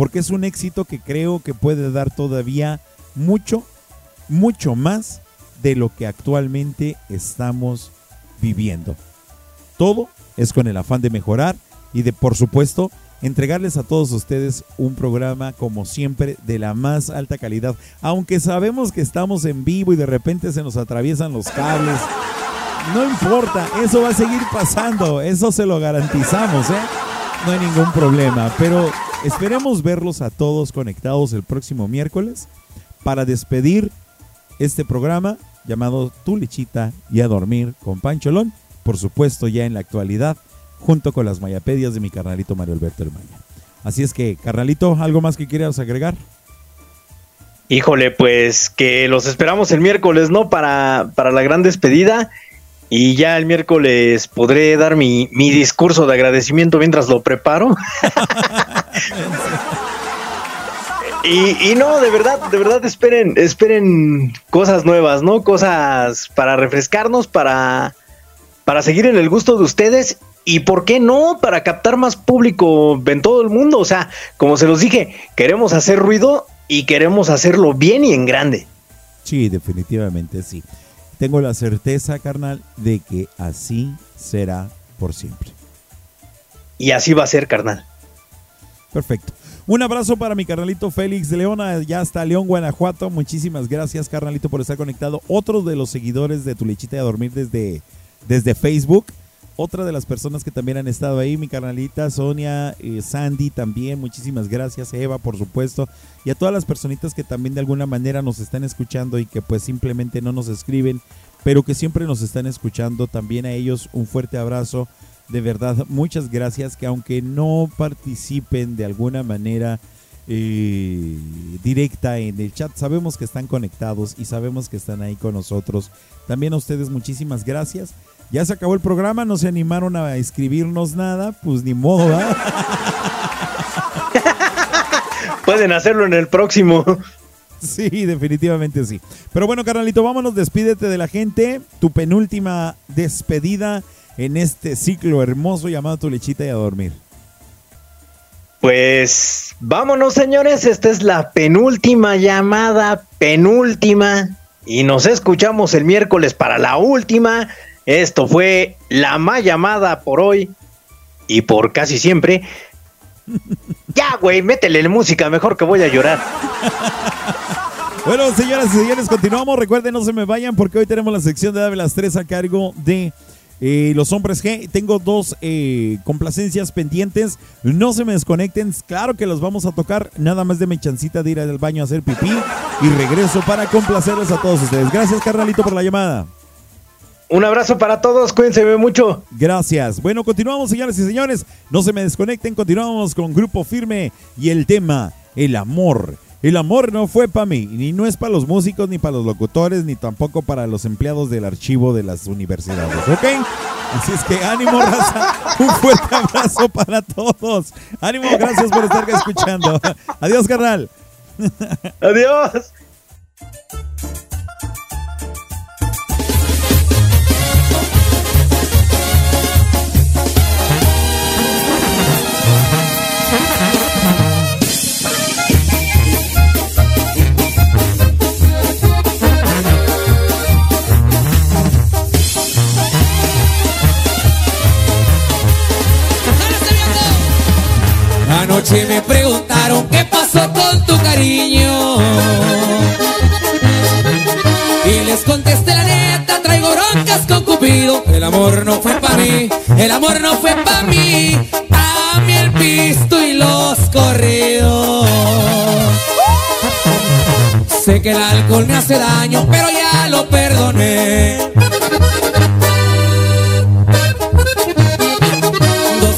porque es un éxito que creo que puede dar todavía mucho, mucho más de lo que actualmente estamos viviendo. Todo es con el afán de mejorar y de, por supuesto, entregarles a todos ustedes un programa como siempre de la más alta calidad. Aunque sabemos que estamos en vivo y de repente se nos atraviesan los cables. No importa, eso va a seguir pasando, eso se lo garantizamos, ¿eh? No hay ningún problema, pero esperemos verlos a todos conectados el próximo miércoles para despedir este programa llamado Tu lechita y a dormir con Pancholón, por supuesto ya en la actualidad, junto con las mayapedias de mi carnalito Mario Alberto El Maya. Así es que, carnalito, ¿algo más que quieras agregar? Híjole, pues que los esperamos el miércoles, ¿no? Para, para la gran despedida. Y ya el miércoles podré dar mi, mi discurso de agradecimiento mientras lo preparo. y, y no, de verdad, de verdad esperen, esperen cosas nuevas, ¿no? Cosas para refrescarnos, para, para seguir en el gusto de ustedes. Y por qué no, para captar más público en todo el mundo. O sea, como se los dije, queremos hacer ruido y queremos hacerlo bien y en grande. Sí, definitivamente sí. Tengo la certeza, carnal, de que así será por siempre. Y así va a ser, carnal. Perfecto. Un abrazo para mi carnalito Félix de Leona, ya hasta León, Guanajuato. Muchísimas gracias, carnalito, por estar conectado. Otro de los seguidores de Tu Lechita de Dormir desde, desde Facebook. Otra de las personas que también han estado ahí, mi carnalita Sonia, eh, Sandy también, muchísimas gracias, Eva por supuesto, y a todas las personitas que también de alguna manera nos están escuchando y que pues simplemente no nos escriben, pero que siempre nos están escuchando, también a ellos un fuerte abrazo, de verdad, muchas gracias, que aunque no participen de alguna manera eh, directa en el chat, sabemos que están conectados y sabemos que están ahí con nosotros. También a ustedes muchísimas gracias. Ya se acabó el programa, no se animaron a escribirnos nada, pues ni modo, ¿verdad? Pueden hacerlo en el próximo. Sí, definitivamente sí. Pero bueno, carnalito, vámonos, despídete de la gente. Tu penúltima despedida en este ciclo hermoso llamado Tu Lechita y a dormir. Pues vámonos, señores. Esta es la penúltima llamada, penúltima. Y nos escuchamos el miércoles para la última. Esto fue la más llamada por hoy y por casi siempre. Ya, güey, métele la música, mejor que voy a llorar. Bueno, señoras y señores, continuamos. Recuerden, no se me vayan porque hoy tenemos la sección de Dame las 3 a cargo de Eh, los hombres G, tengo dos eh, complacencias pendientes. No se me desconecten. Claro que los vamos a tocar. Nada más de mi chancita de ir al baño a hacer pipí. Y regreso para complacerles a todos ustedes. Gracias, carnalito, por la llamada. Un abrazo para todos, cuídense mucho. Gracias. Bueno, continuamos, señores y señores. No se me desconecten, continuamos con Grupo Firme y el tema, el amor. El amor no fue para mí, ni no es para los músicos, ni para los locutores, ni tampoco para los empleados del archivo de las universidades, ¿ok? Así es que ánimo, raza. Un fuerte abrazo para todos. Ánimo, gracias por estar escuchando. Adiós, carnal. Adiós. Anoche me preguntaron qué pasó con tu cariño. Y les contesté la neta, traigo broncas con Cupido. El amor no fue para mí, el amor no fue para mí. A mí el pisto y los corridos. Sé que el alcohol me hace daño, pero ya lo perdoné.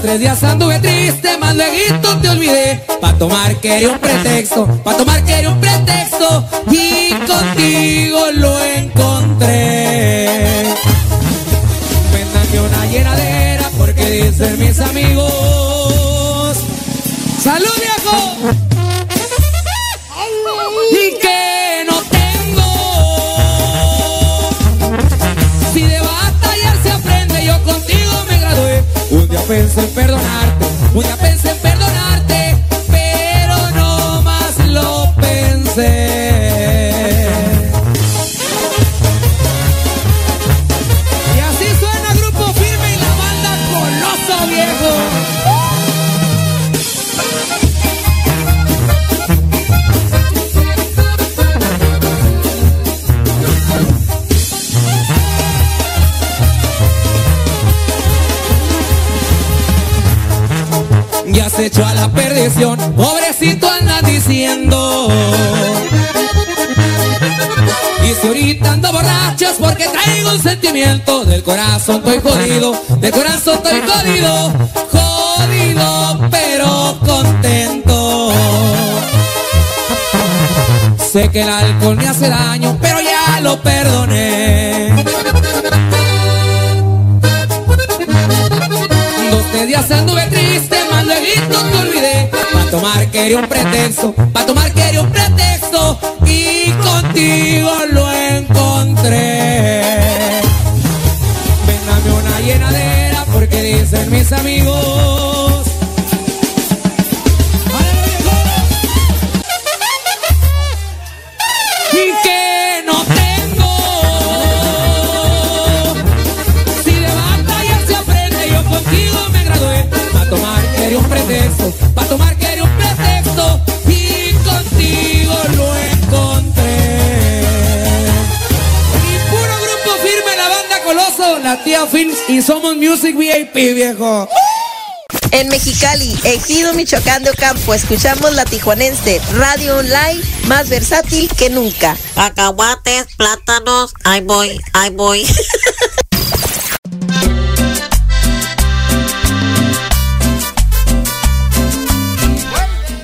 Tres días anduve triste, más luego te olvidé. Pa' tomar quería un pretexto, pa' tomar quería un pretexto. Y contigo lo encontré. Véndame una llenadera porque dicen mis amigos. ¡Salud, viejo! Pensé en perdonarte, un día pensé en perdonarte, echó a la perdición, pobrecito andan diciendo. Y si ahorita ando borracho es porque traigo un sentimiento Del corazón estoy jodido, del corazón estoy jodido Jodido pero contento Sé que el alcohol me hace daño, pero ya lo perdoné Dos días anduve luego te olvidé. Pa' tomar quería un pretexto, pa' tomar quería un pretexto. Y contigo lo encontré. Véndame una llenadera porque dicen mis amigos. Films y somos Music VIP, viejo. En Mexicali, Ejido Michoacán de Ocampo, escuchamos la tijuanense, radio online más versátil que nunca. Cacahuates, plátanos, ahí voy, ahí voy.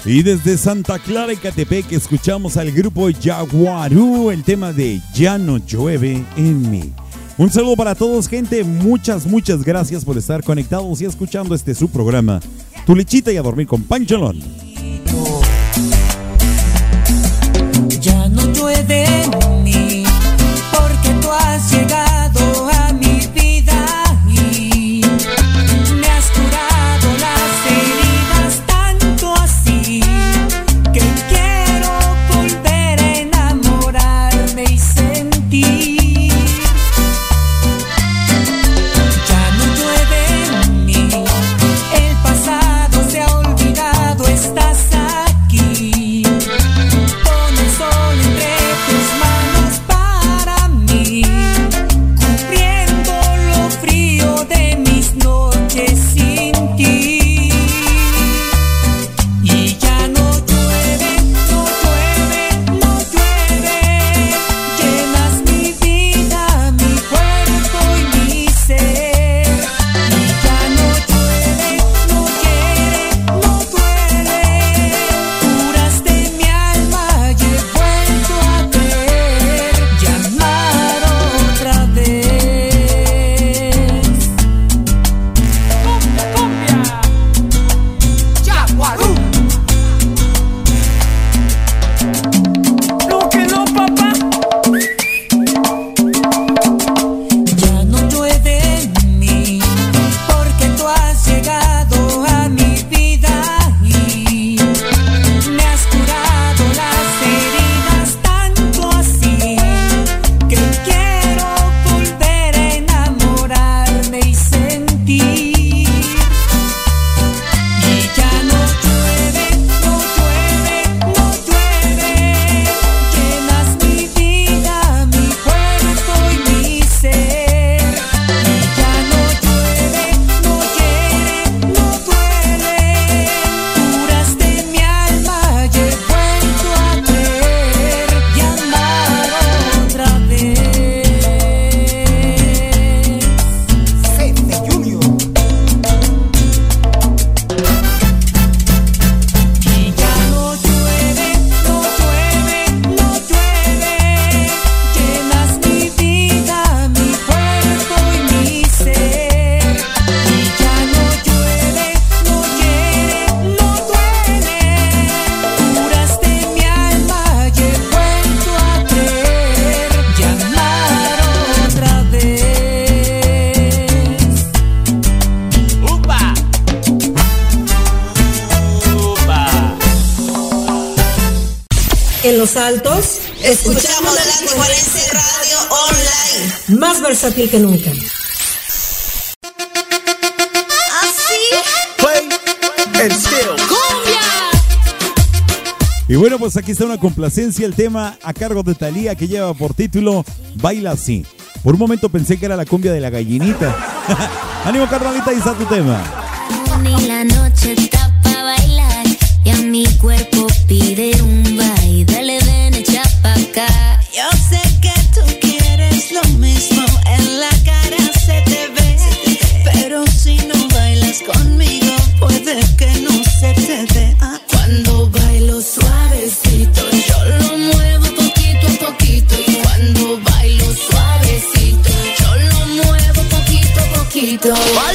Y desde Santa Clara y Catepec escuchamos al grupo Jaguarú, el tema de Ya no llueve en mí. Un saludo para todos, gente. Muchas, muchas gracias por estar conectados y escuchando este su programa. Tu lechita y a dormir con Pancholón. Ya no llueve en Los Altos, escuchamos la Tijuanense Radio Online. Más versátil que nunca. Así. Play and still. Y bueno, pues aquí está una complacencia, el tema a cargo de Talía que lleva por título Baila así. Por un momento pensé que era la cumbia de la gallinita. Ánimo carnalita, ahí está tu tema. Ni la noche está bailar y a mi cuerpo pide un bar. canción.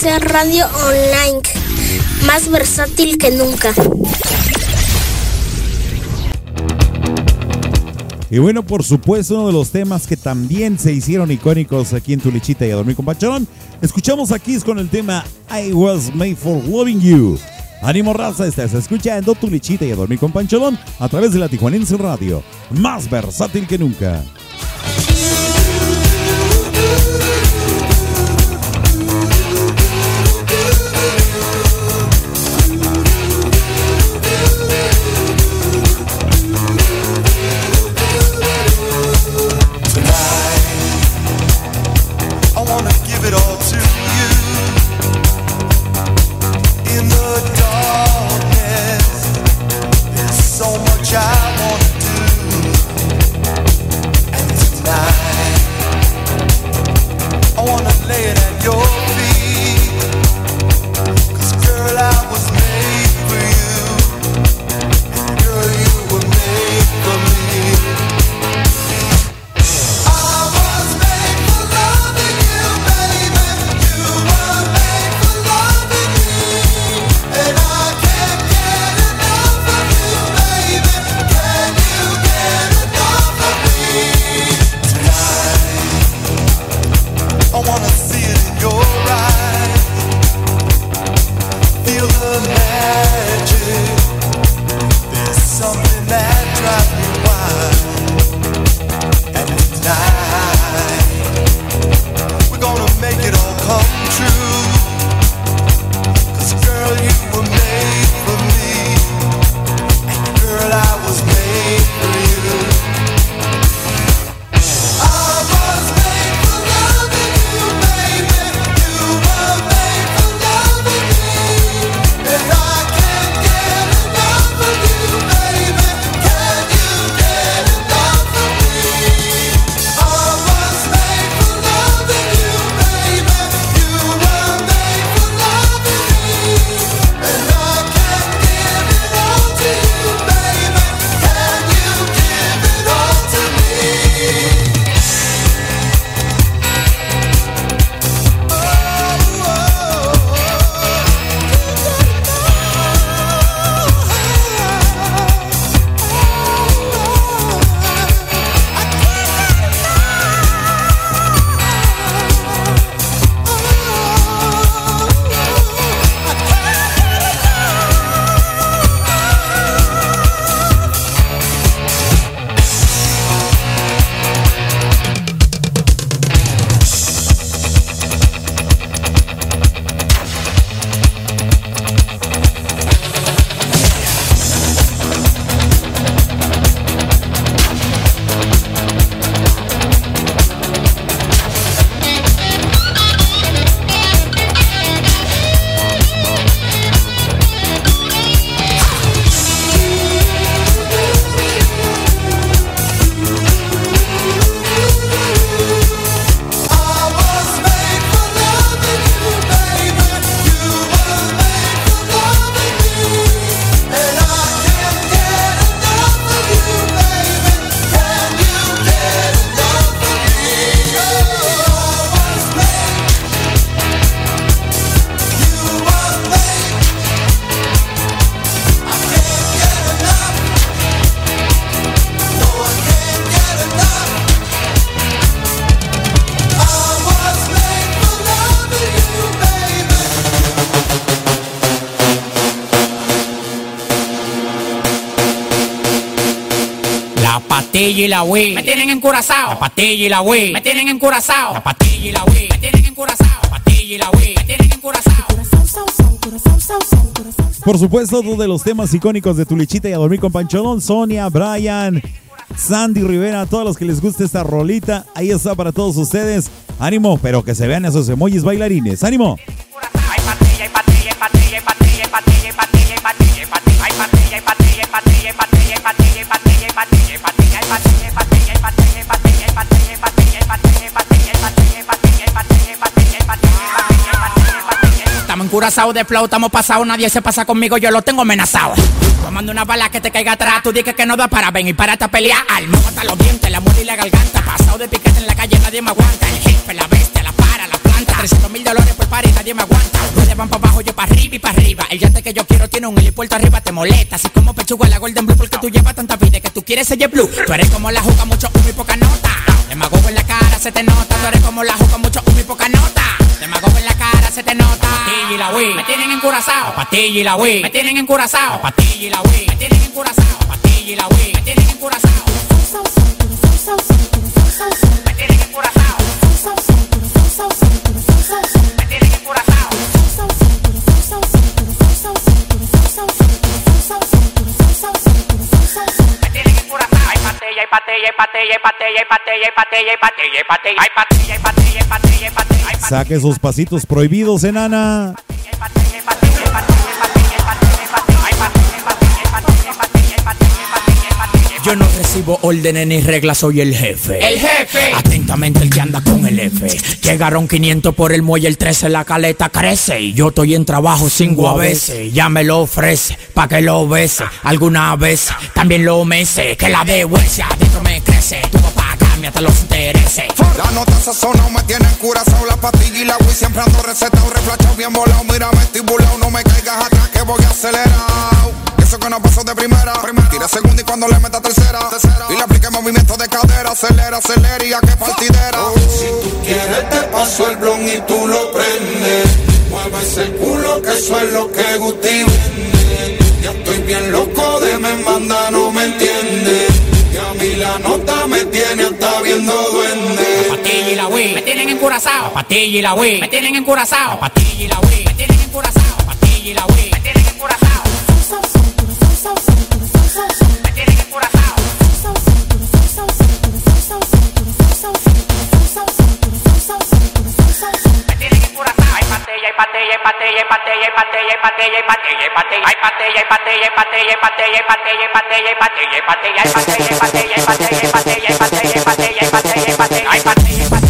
ser radio online, más versátil que nunca. Y bueno, por supuesto, uno de los temas que también se hicieron icónicos aquí en Tulichita y a dormir con Pachón, escuchamos aquí con el tema I Was Made for Loving You. Ánimo raza, estás escuchando tu lichita y a dormir con Pancholón a través de la Tijuanense Radio, más versátil que nunca. La Wii me tienen encurazao. La patilla y la Wii me tienen encurazao. La patilla y la Wii me tienen encurazao. La patilla y la Wii me tienen encurazao. Por supuesto, dos de los temas icónicos de Tu Lechita y a dormir con Pancholón, Sonia, Brian, Sandy Rivera, a todos los que les guste esta rolita, ahí está para todos ustedes. Ánimo, pero que se vean esos emojis bailarines. ¡Ánimo! Encurazados de flow, estamos pasados, nadie se pasa conmigo, yo lo tengo amenazado. Tomando una bala que te caiga atrás, tú dices que no da para ven y párate a pelear. Alma los dientes, la muerte y la garganta. Pasado de piquete en la calle, nadie me aguanta. El jefe, la bestia, la para, la planta. 300 mil dólares por par y nadie me aguanta. Ustedes van para abajo, yo para arriba y para arriba. El yate que yo quiero tiene un helipuerto arriba, te molesta. Así como pechuga la Golden Blue, porque tú llevas tanta vida que tú quieres ser blue. Tú eres como la juca, mucho humo y poca nota. Demagogo en la cara, se te nota. Tú eres como la juca, mucho humo y poca nota. Demagogo en la cara, se te nota. Patilla y la Wii, me tienen encurazao. Patilla y la Wii, me tienen encurazao. Patilla y la Wii, me tienen encurazao. Patilla y la Wii, me tienen encurazao. Me tienen encurazao. Me tienen encurazao. Hay hay hay hay hay hay hay hay hay hay hay hay hay Saque esos pasitos prohibidos, enana. Yo no recibo órdenes ni reglas, soy el jefe. El jefe. Atentamente el que anda con el F. Llegaron 500 por el muelle, el 13 la caleta crece. Y yo estoy en trabajo cinco a veces. Ya me lo ofrece, pa' que lo bese. Alguna vez también lo mece. Que la de huese adentro me crece. Tu papá cambia hasta los intereses. La nota sazona me tiene curazao La pastilla y la Wii siempre ando recetado Reflachado bien volado, mira me estoy burlao No me caigas atrás que voy acelerado Eso que no pasó de primera. Tira segunda y cuando le meta tercera. Y le aplique movimiento de cadera. Acelera, acelera y a qué partidera. Si tú quieres te paso el blon y tú lo prendes. Mueve ese culo que eso es lo que Guti vende. Ya estoy bien loco de me manda, no me entiende Y a mí la nota me tiene hasta viendo duende. Patilla y la Wii. Me tienen encurazao. Patilla y la Wii. Me tienen encurazao. Patilla y la Wii. Me tienen encurazao. Patilla y la Wii. Me tienen encurazao. Hay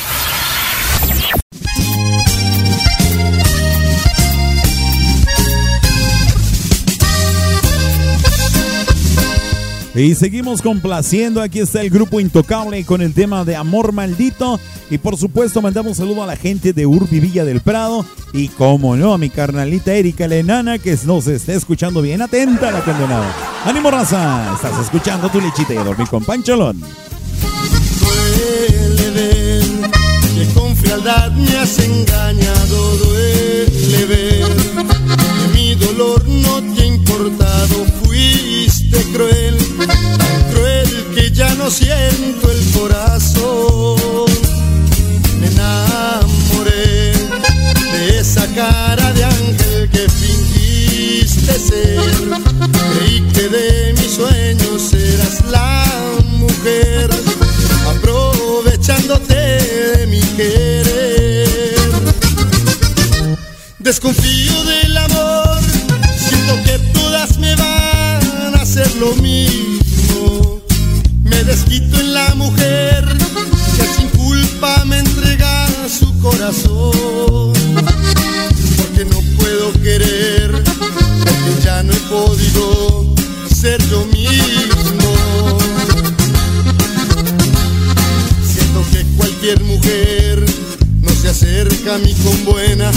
Y seguimos complaciendo. Aquí está el grupo Intocable con el tema de Amor Maldito. Y por supuesto, mandamos saludo a la gente de Urbi Villa del Prado. Y como no, a mi carnalita Erika la enana que nos está escuchando bien atenta la condenada. ¡Ánimo, raza! Estás escuchando tu lechita y dormir con Pancholón. Duele ver que con frialdad me has engañado, duele ver que mi dolor no te ha no siento el corazón. Me enamoré de esa cara de ángel que fingiste ser. Creí que de mis sueños eras la mujer, aprovechándote de mi querer. Desconf podido ser yo mismo. Siento que cualquier mujer no se acerca a mí con buena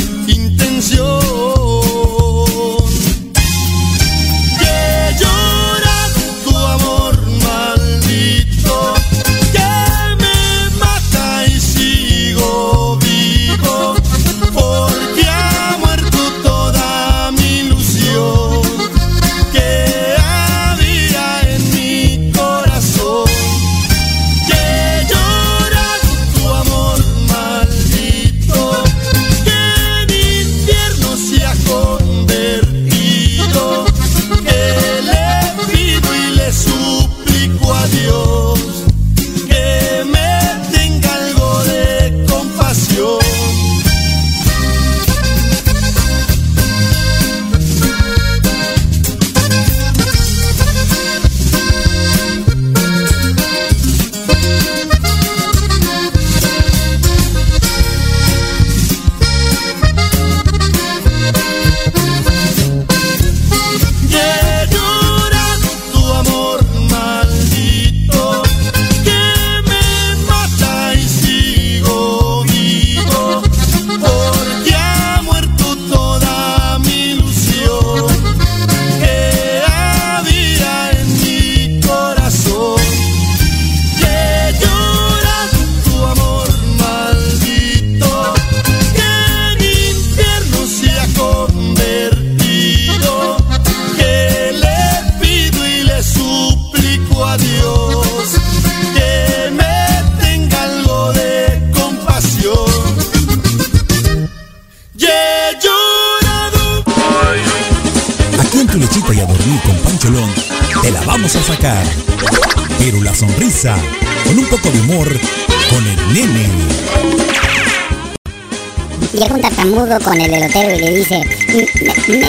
con el elotero y le dice, ¿me,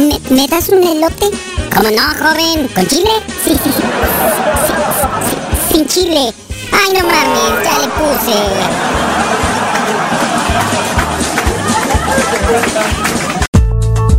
me, me, das un elote? ¿Cómo no, joven? ¿Con chile? Sí. Sí, sí, Sin chile. Ay, no mames, ya le puse.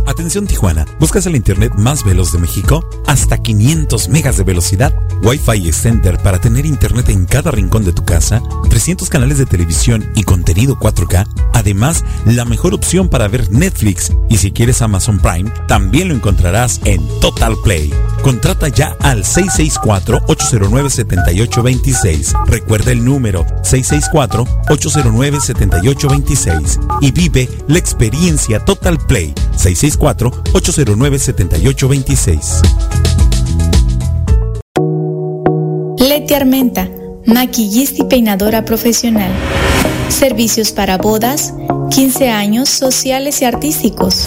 Atención Tijuana, ¿buscas el internet más veloz de México? Hasta 500 megas de velocidad, Wi-Fi Extender para tener internet en cada rincón de tu casa, 300 canales de televisión y contenido 4K, además la mejor opción para ver Netflix y si quieres Amazon Prime, también lo encontrarás en Total Play. Contrata ya al 664-809-7826. Recuerda el número 664-809-7826 y vive la experiencia Total Play 664-809-7826. Leti Armenta, maquillista y peinadora profesional. Servicios para bodas, 15 años sociales y artísticos.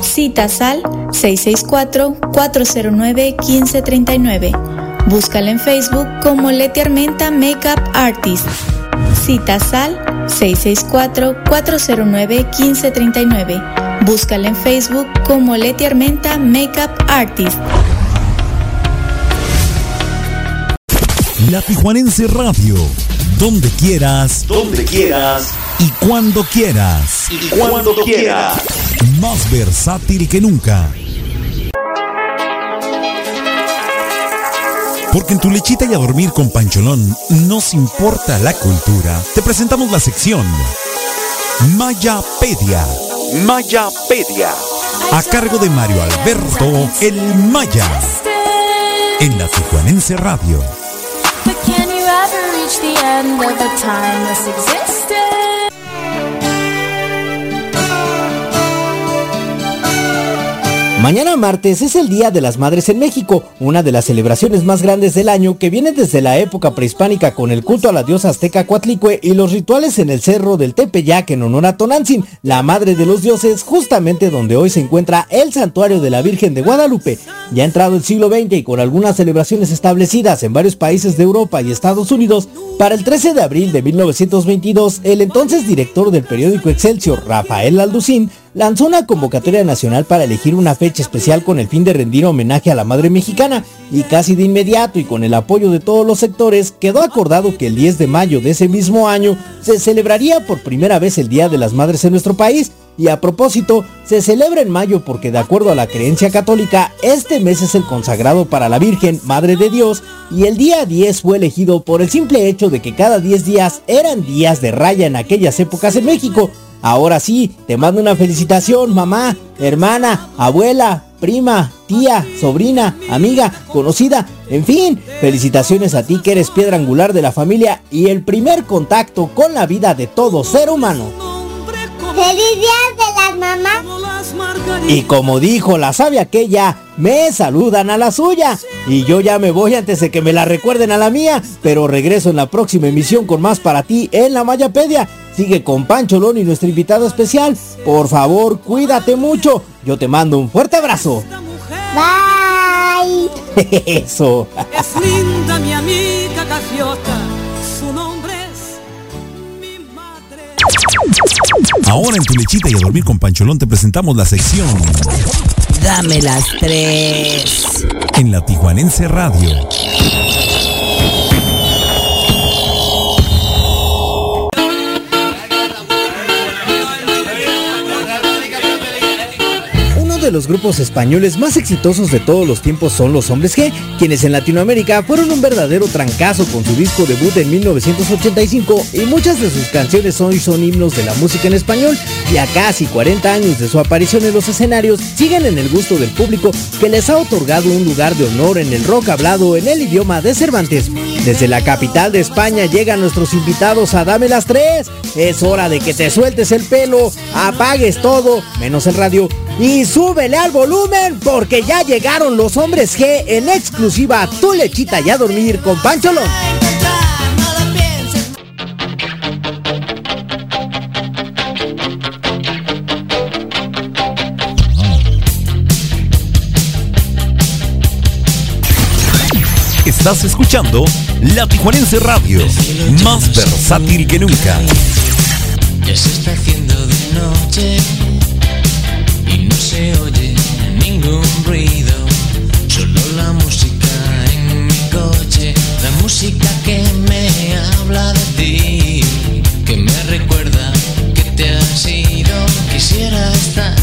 Citas al 664-409-1539. Búscala en Facebook como Leti Armenta Makeup Artist. Citas al 664-409-1539. Búscala en Facebook como Leti Armenta Makeup Artist. La Tijuanense Radio, donde quieras, Donde quieras y cuando quieras. y cuando quieras. Más versátil que nunca. Porque en tu lechita y a dormir con Pancholón nos importa la cultura. Te presentamos la sección Mayapedia. Mayapedia. A cargo de Mario Alberto El Maya. En la Tijuanense Radio. Reach the end of a timeless existence? Mañana martes es el Día de las Madres en México, una de las celebraciones más grandes del año que viene desde la época prehispánica con el culto a la diosa azteca Coatlicue y los rituales en el cerro del Tepeyac en honor a Tonantzin, la madre de los dioses, justamente donde hoy se encuentra el santuario de la Virgen de Guadalupe. Ya entrado el siglo XX y con algunas celebraciones establecidas en varios países de Europa y Estados Unidos, para el 13 de abril de 1922, el entonces director del periódico Excelsior, Rafael Alducín, lanzó una convocatoria nacional para elegir una fecha especial con el fin de rendir homenaje a la madre mexicana y casi de inmediato y con el apoyo de todos los sectores quedó acordado que el 10 de mayo de ese mismo año se celebraría por primera vez el Día de las Madres en nuestro país y a propósito, se celebra en mayo porque de acuerdo a la creencia católica, este mes es el consagrado para la Virgen, Madre de Dios, y el día 10 fue elegido por el simple hecho de que cada 10 días eran días de raya en aquellas épocas en México. Ahora sí, te mando una felicitación, mamá, hermana, abuela, prima, tía, sobrina, amiga, conocida, en fin, felicitaciones a ti que eres piedra angular de la familia y el primer contacto con la vida de todo ser humano. ¡Feliz Día de las Mamás! Y como dijo la sabia aquella, me saludan a la suya. Y yo ya me voy antes de que me la recuerden a la mía, pero regreso en la próxima emisión con más para ti en la Mayapedia. Sigue con Pancho Lón y nuestro invitado especial. Por favor, cuídate mucho. Yo te mando un fuerte abrazo. Bye. Eso. Es linda mi amiga gaviota, su nombre es Ahora en tu lechita y a dormir con Pancholón te presentamos la sección Dame las tres. en la Tijuanense Radio. De los grupos españoles más exitosos de todos los tiempos son los Hombres G, quienes en Latinoamérica fueron un verdadero trancazo con su disco debut en 1985 y muchas de sus canciones hoy son himnos de la música en español y a casi 40 años de su aparición en los escenarios siguen en el gusto del público que les ha otorgado un lugar de honor en el rock hablado en el idioma de Cervantes. Desde la capital de España llegan nuestros invitados a Dame las Tres. Es hora de que te sueltes el pelo, apagues todo, menos el radio, y súbele al volumen porque ya llegaron los hombres G en exclusiva a tu lechita y a dormir con Pancholón. Estás escuchando La Tijuanense Radio, más versátil que nunca. Ya se está haciendo de noche se oye ningún ruido, solo la música en mi coche, la música que me habla de ti, que me recuerda que te has ido, quisiera estar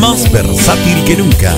más versátil que nunca.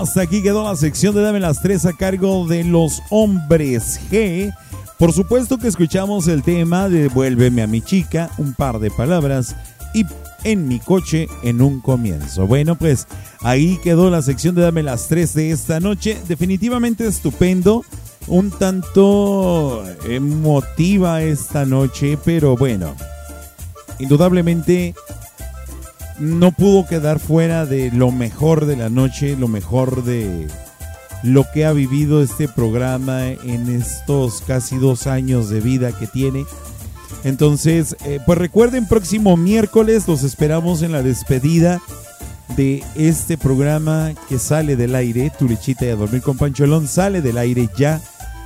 Hasta aquí quedó la sección de Dame las tres a cargo de los hombres G. Por supuesto que escuchamos el tema de Vuélveme a mi chica, un par de palabras y en mi coche en un comienzo. Bueno, pues ahí quedó la sección de Dame las tres de esta noche. Definitivamente estupendo. Un tanto emotiva esta noche, pero bueno, indudablemente no pudo quedar fuera de lo mejor de la noche, lo mejor de lo que ha vivido este programa en estos casi dos años de vida que tiene. Entonces, eh, pues recuerden, próximo miércoles los esperamos en la despedida de este programa que sale del aire, Tu lechita y a dormir con Pancholón, sale del aire ya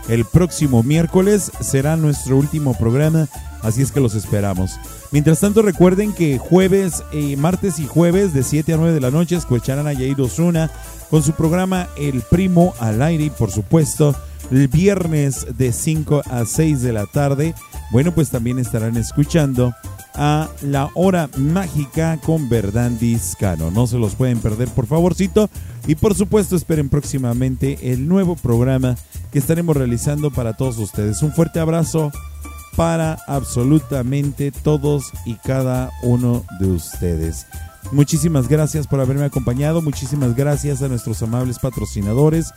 el próximo miércoles, será nuestro último programa, así es que los esperamos. Mientras tanto, recuerden que jueves, eh, martes y jueves de 7 a 9 de la noche escucharán a Yair Osuna con su programa El Primo al aire y por supuesto el viernes de 5 a 6 de la tarde, bueno pues también estarán escuchando a La Hora Mágica con Verdandis Cano. No se los pueden perder por favorcito y por supuesto esperen próximamente el nuevo programa que estaremos realizando para todos ustedes. Un fuerte abrazo para absolutamente todos y cada uno de ustedes. Muchísimas gracias por haberme acompañado, muchísimas gracias a nuestros amables patrocinadores,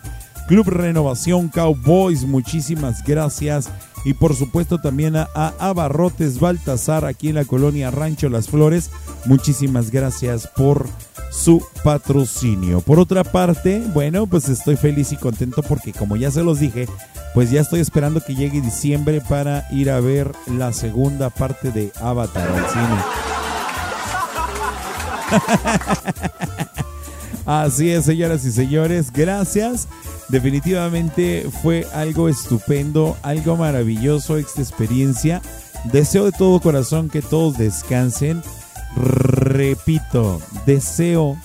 Club Renovación Cowboys, muchísimas gracias y por supuesto también a, Abarrotes Baltasar aquí en la colonia Rancho Las Flores, muchísimas gracias por su patrocinio. Por otra parte, bueno, pues estoy feliz y contento porque como ya se los dije, pues ya estoy esperando que llegue diciembre para ir a ver la segunda parte de Avatar al cine. Así es, señoras y señores, gracias. Definitivamente fue algo estupendo, algo maravilloso esta experiencia. Deseo de todo corazón que todos descansen. Repito, deseo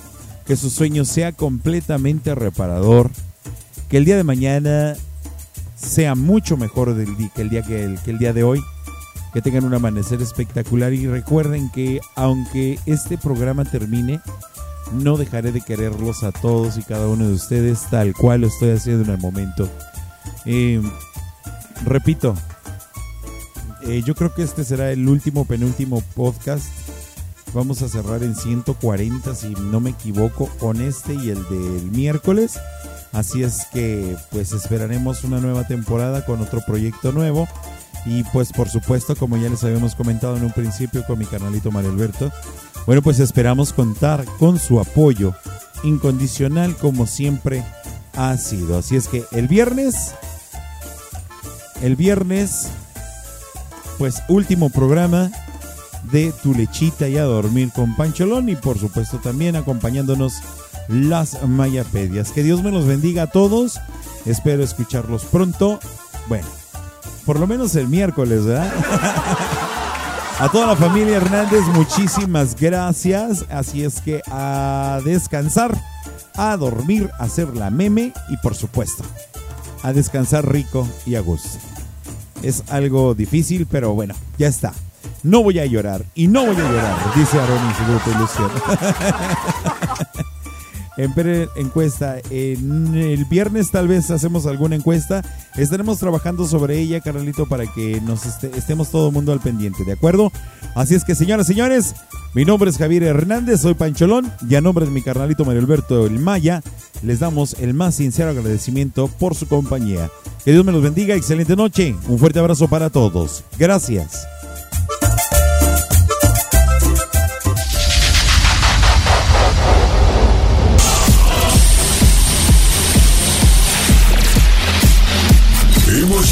que su sueño sea completamente reparador. Que el día de mañana sea mucho mejor que el día que el día de hoy. Que tengan un amanecer espectacular y recuerden que aunque este programa termine, no dejaré de quererlos a todos y cada uno de ustedes tal cual lo estoy haciendo en el momento. Repito, eh, yo creo que este será el último, penúltimo podcast. Vamos a cerrar en 140, si no me equivoco, con este y el del miércoles. Así es que pues esperaremos una nueva temporada con otro proyecto nuevo. Y pues por supuesto, como ya les habíamos comentado en un principio con mi canalito Mario Alberto, bueno pues esperamos contar con su apoyo incondicional como siempre ha sido. Así es que el viernes, el viernes, pues último programa de Tu Lechita y a Dormir con Pancholón y por supuesto también acompañándonos las Mayapedias. Que Dios me los bendiga a todos. Espero escucharlos pronto. Bueno, por lo menos el miércoles, ¿verdad? a toda la familia Hernández, muchísimas gracias. Así es que a descansar, a dormir, a hacer la meme y por supuesto, a descansar rico y a gusto. Es algo difícil, pero bueno, ya está. No voy a llorar y no voy a llorar, dice Aaron en su grupo Ilusión. en encuesta. En el viernes tal vez hacemos alguna encuesta. Estaremos trabajando sobre ella, Carolito, para que nos este- estemos todo el mundo al pendiente, ¿de acuerdo? Así es que, señoras y señores, mi nombre es Javier Hernández, soy Pancholón, y a nombre de mi carnalito Mario Alberto El Maya, les damos el más sincero agradecimiento por su compañía. Que Dios me los bendiga, excelente noche, un fuerte abrazo para todos. Gracias.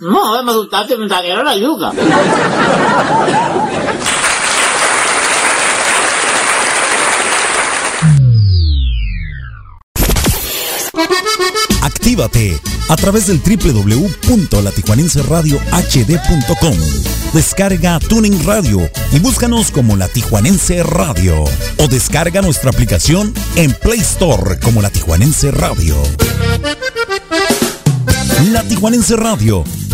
No, me asustaste, me saquearon la yuca. Actívate a través del www.latijuanenseradiohd.com. Descarga Tuning Radio y búscanos como La Tijuanense Radio. O descarga nuestra aplicación en Play Store como La Tijuanense Radio. La Tijuanense Radio,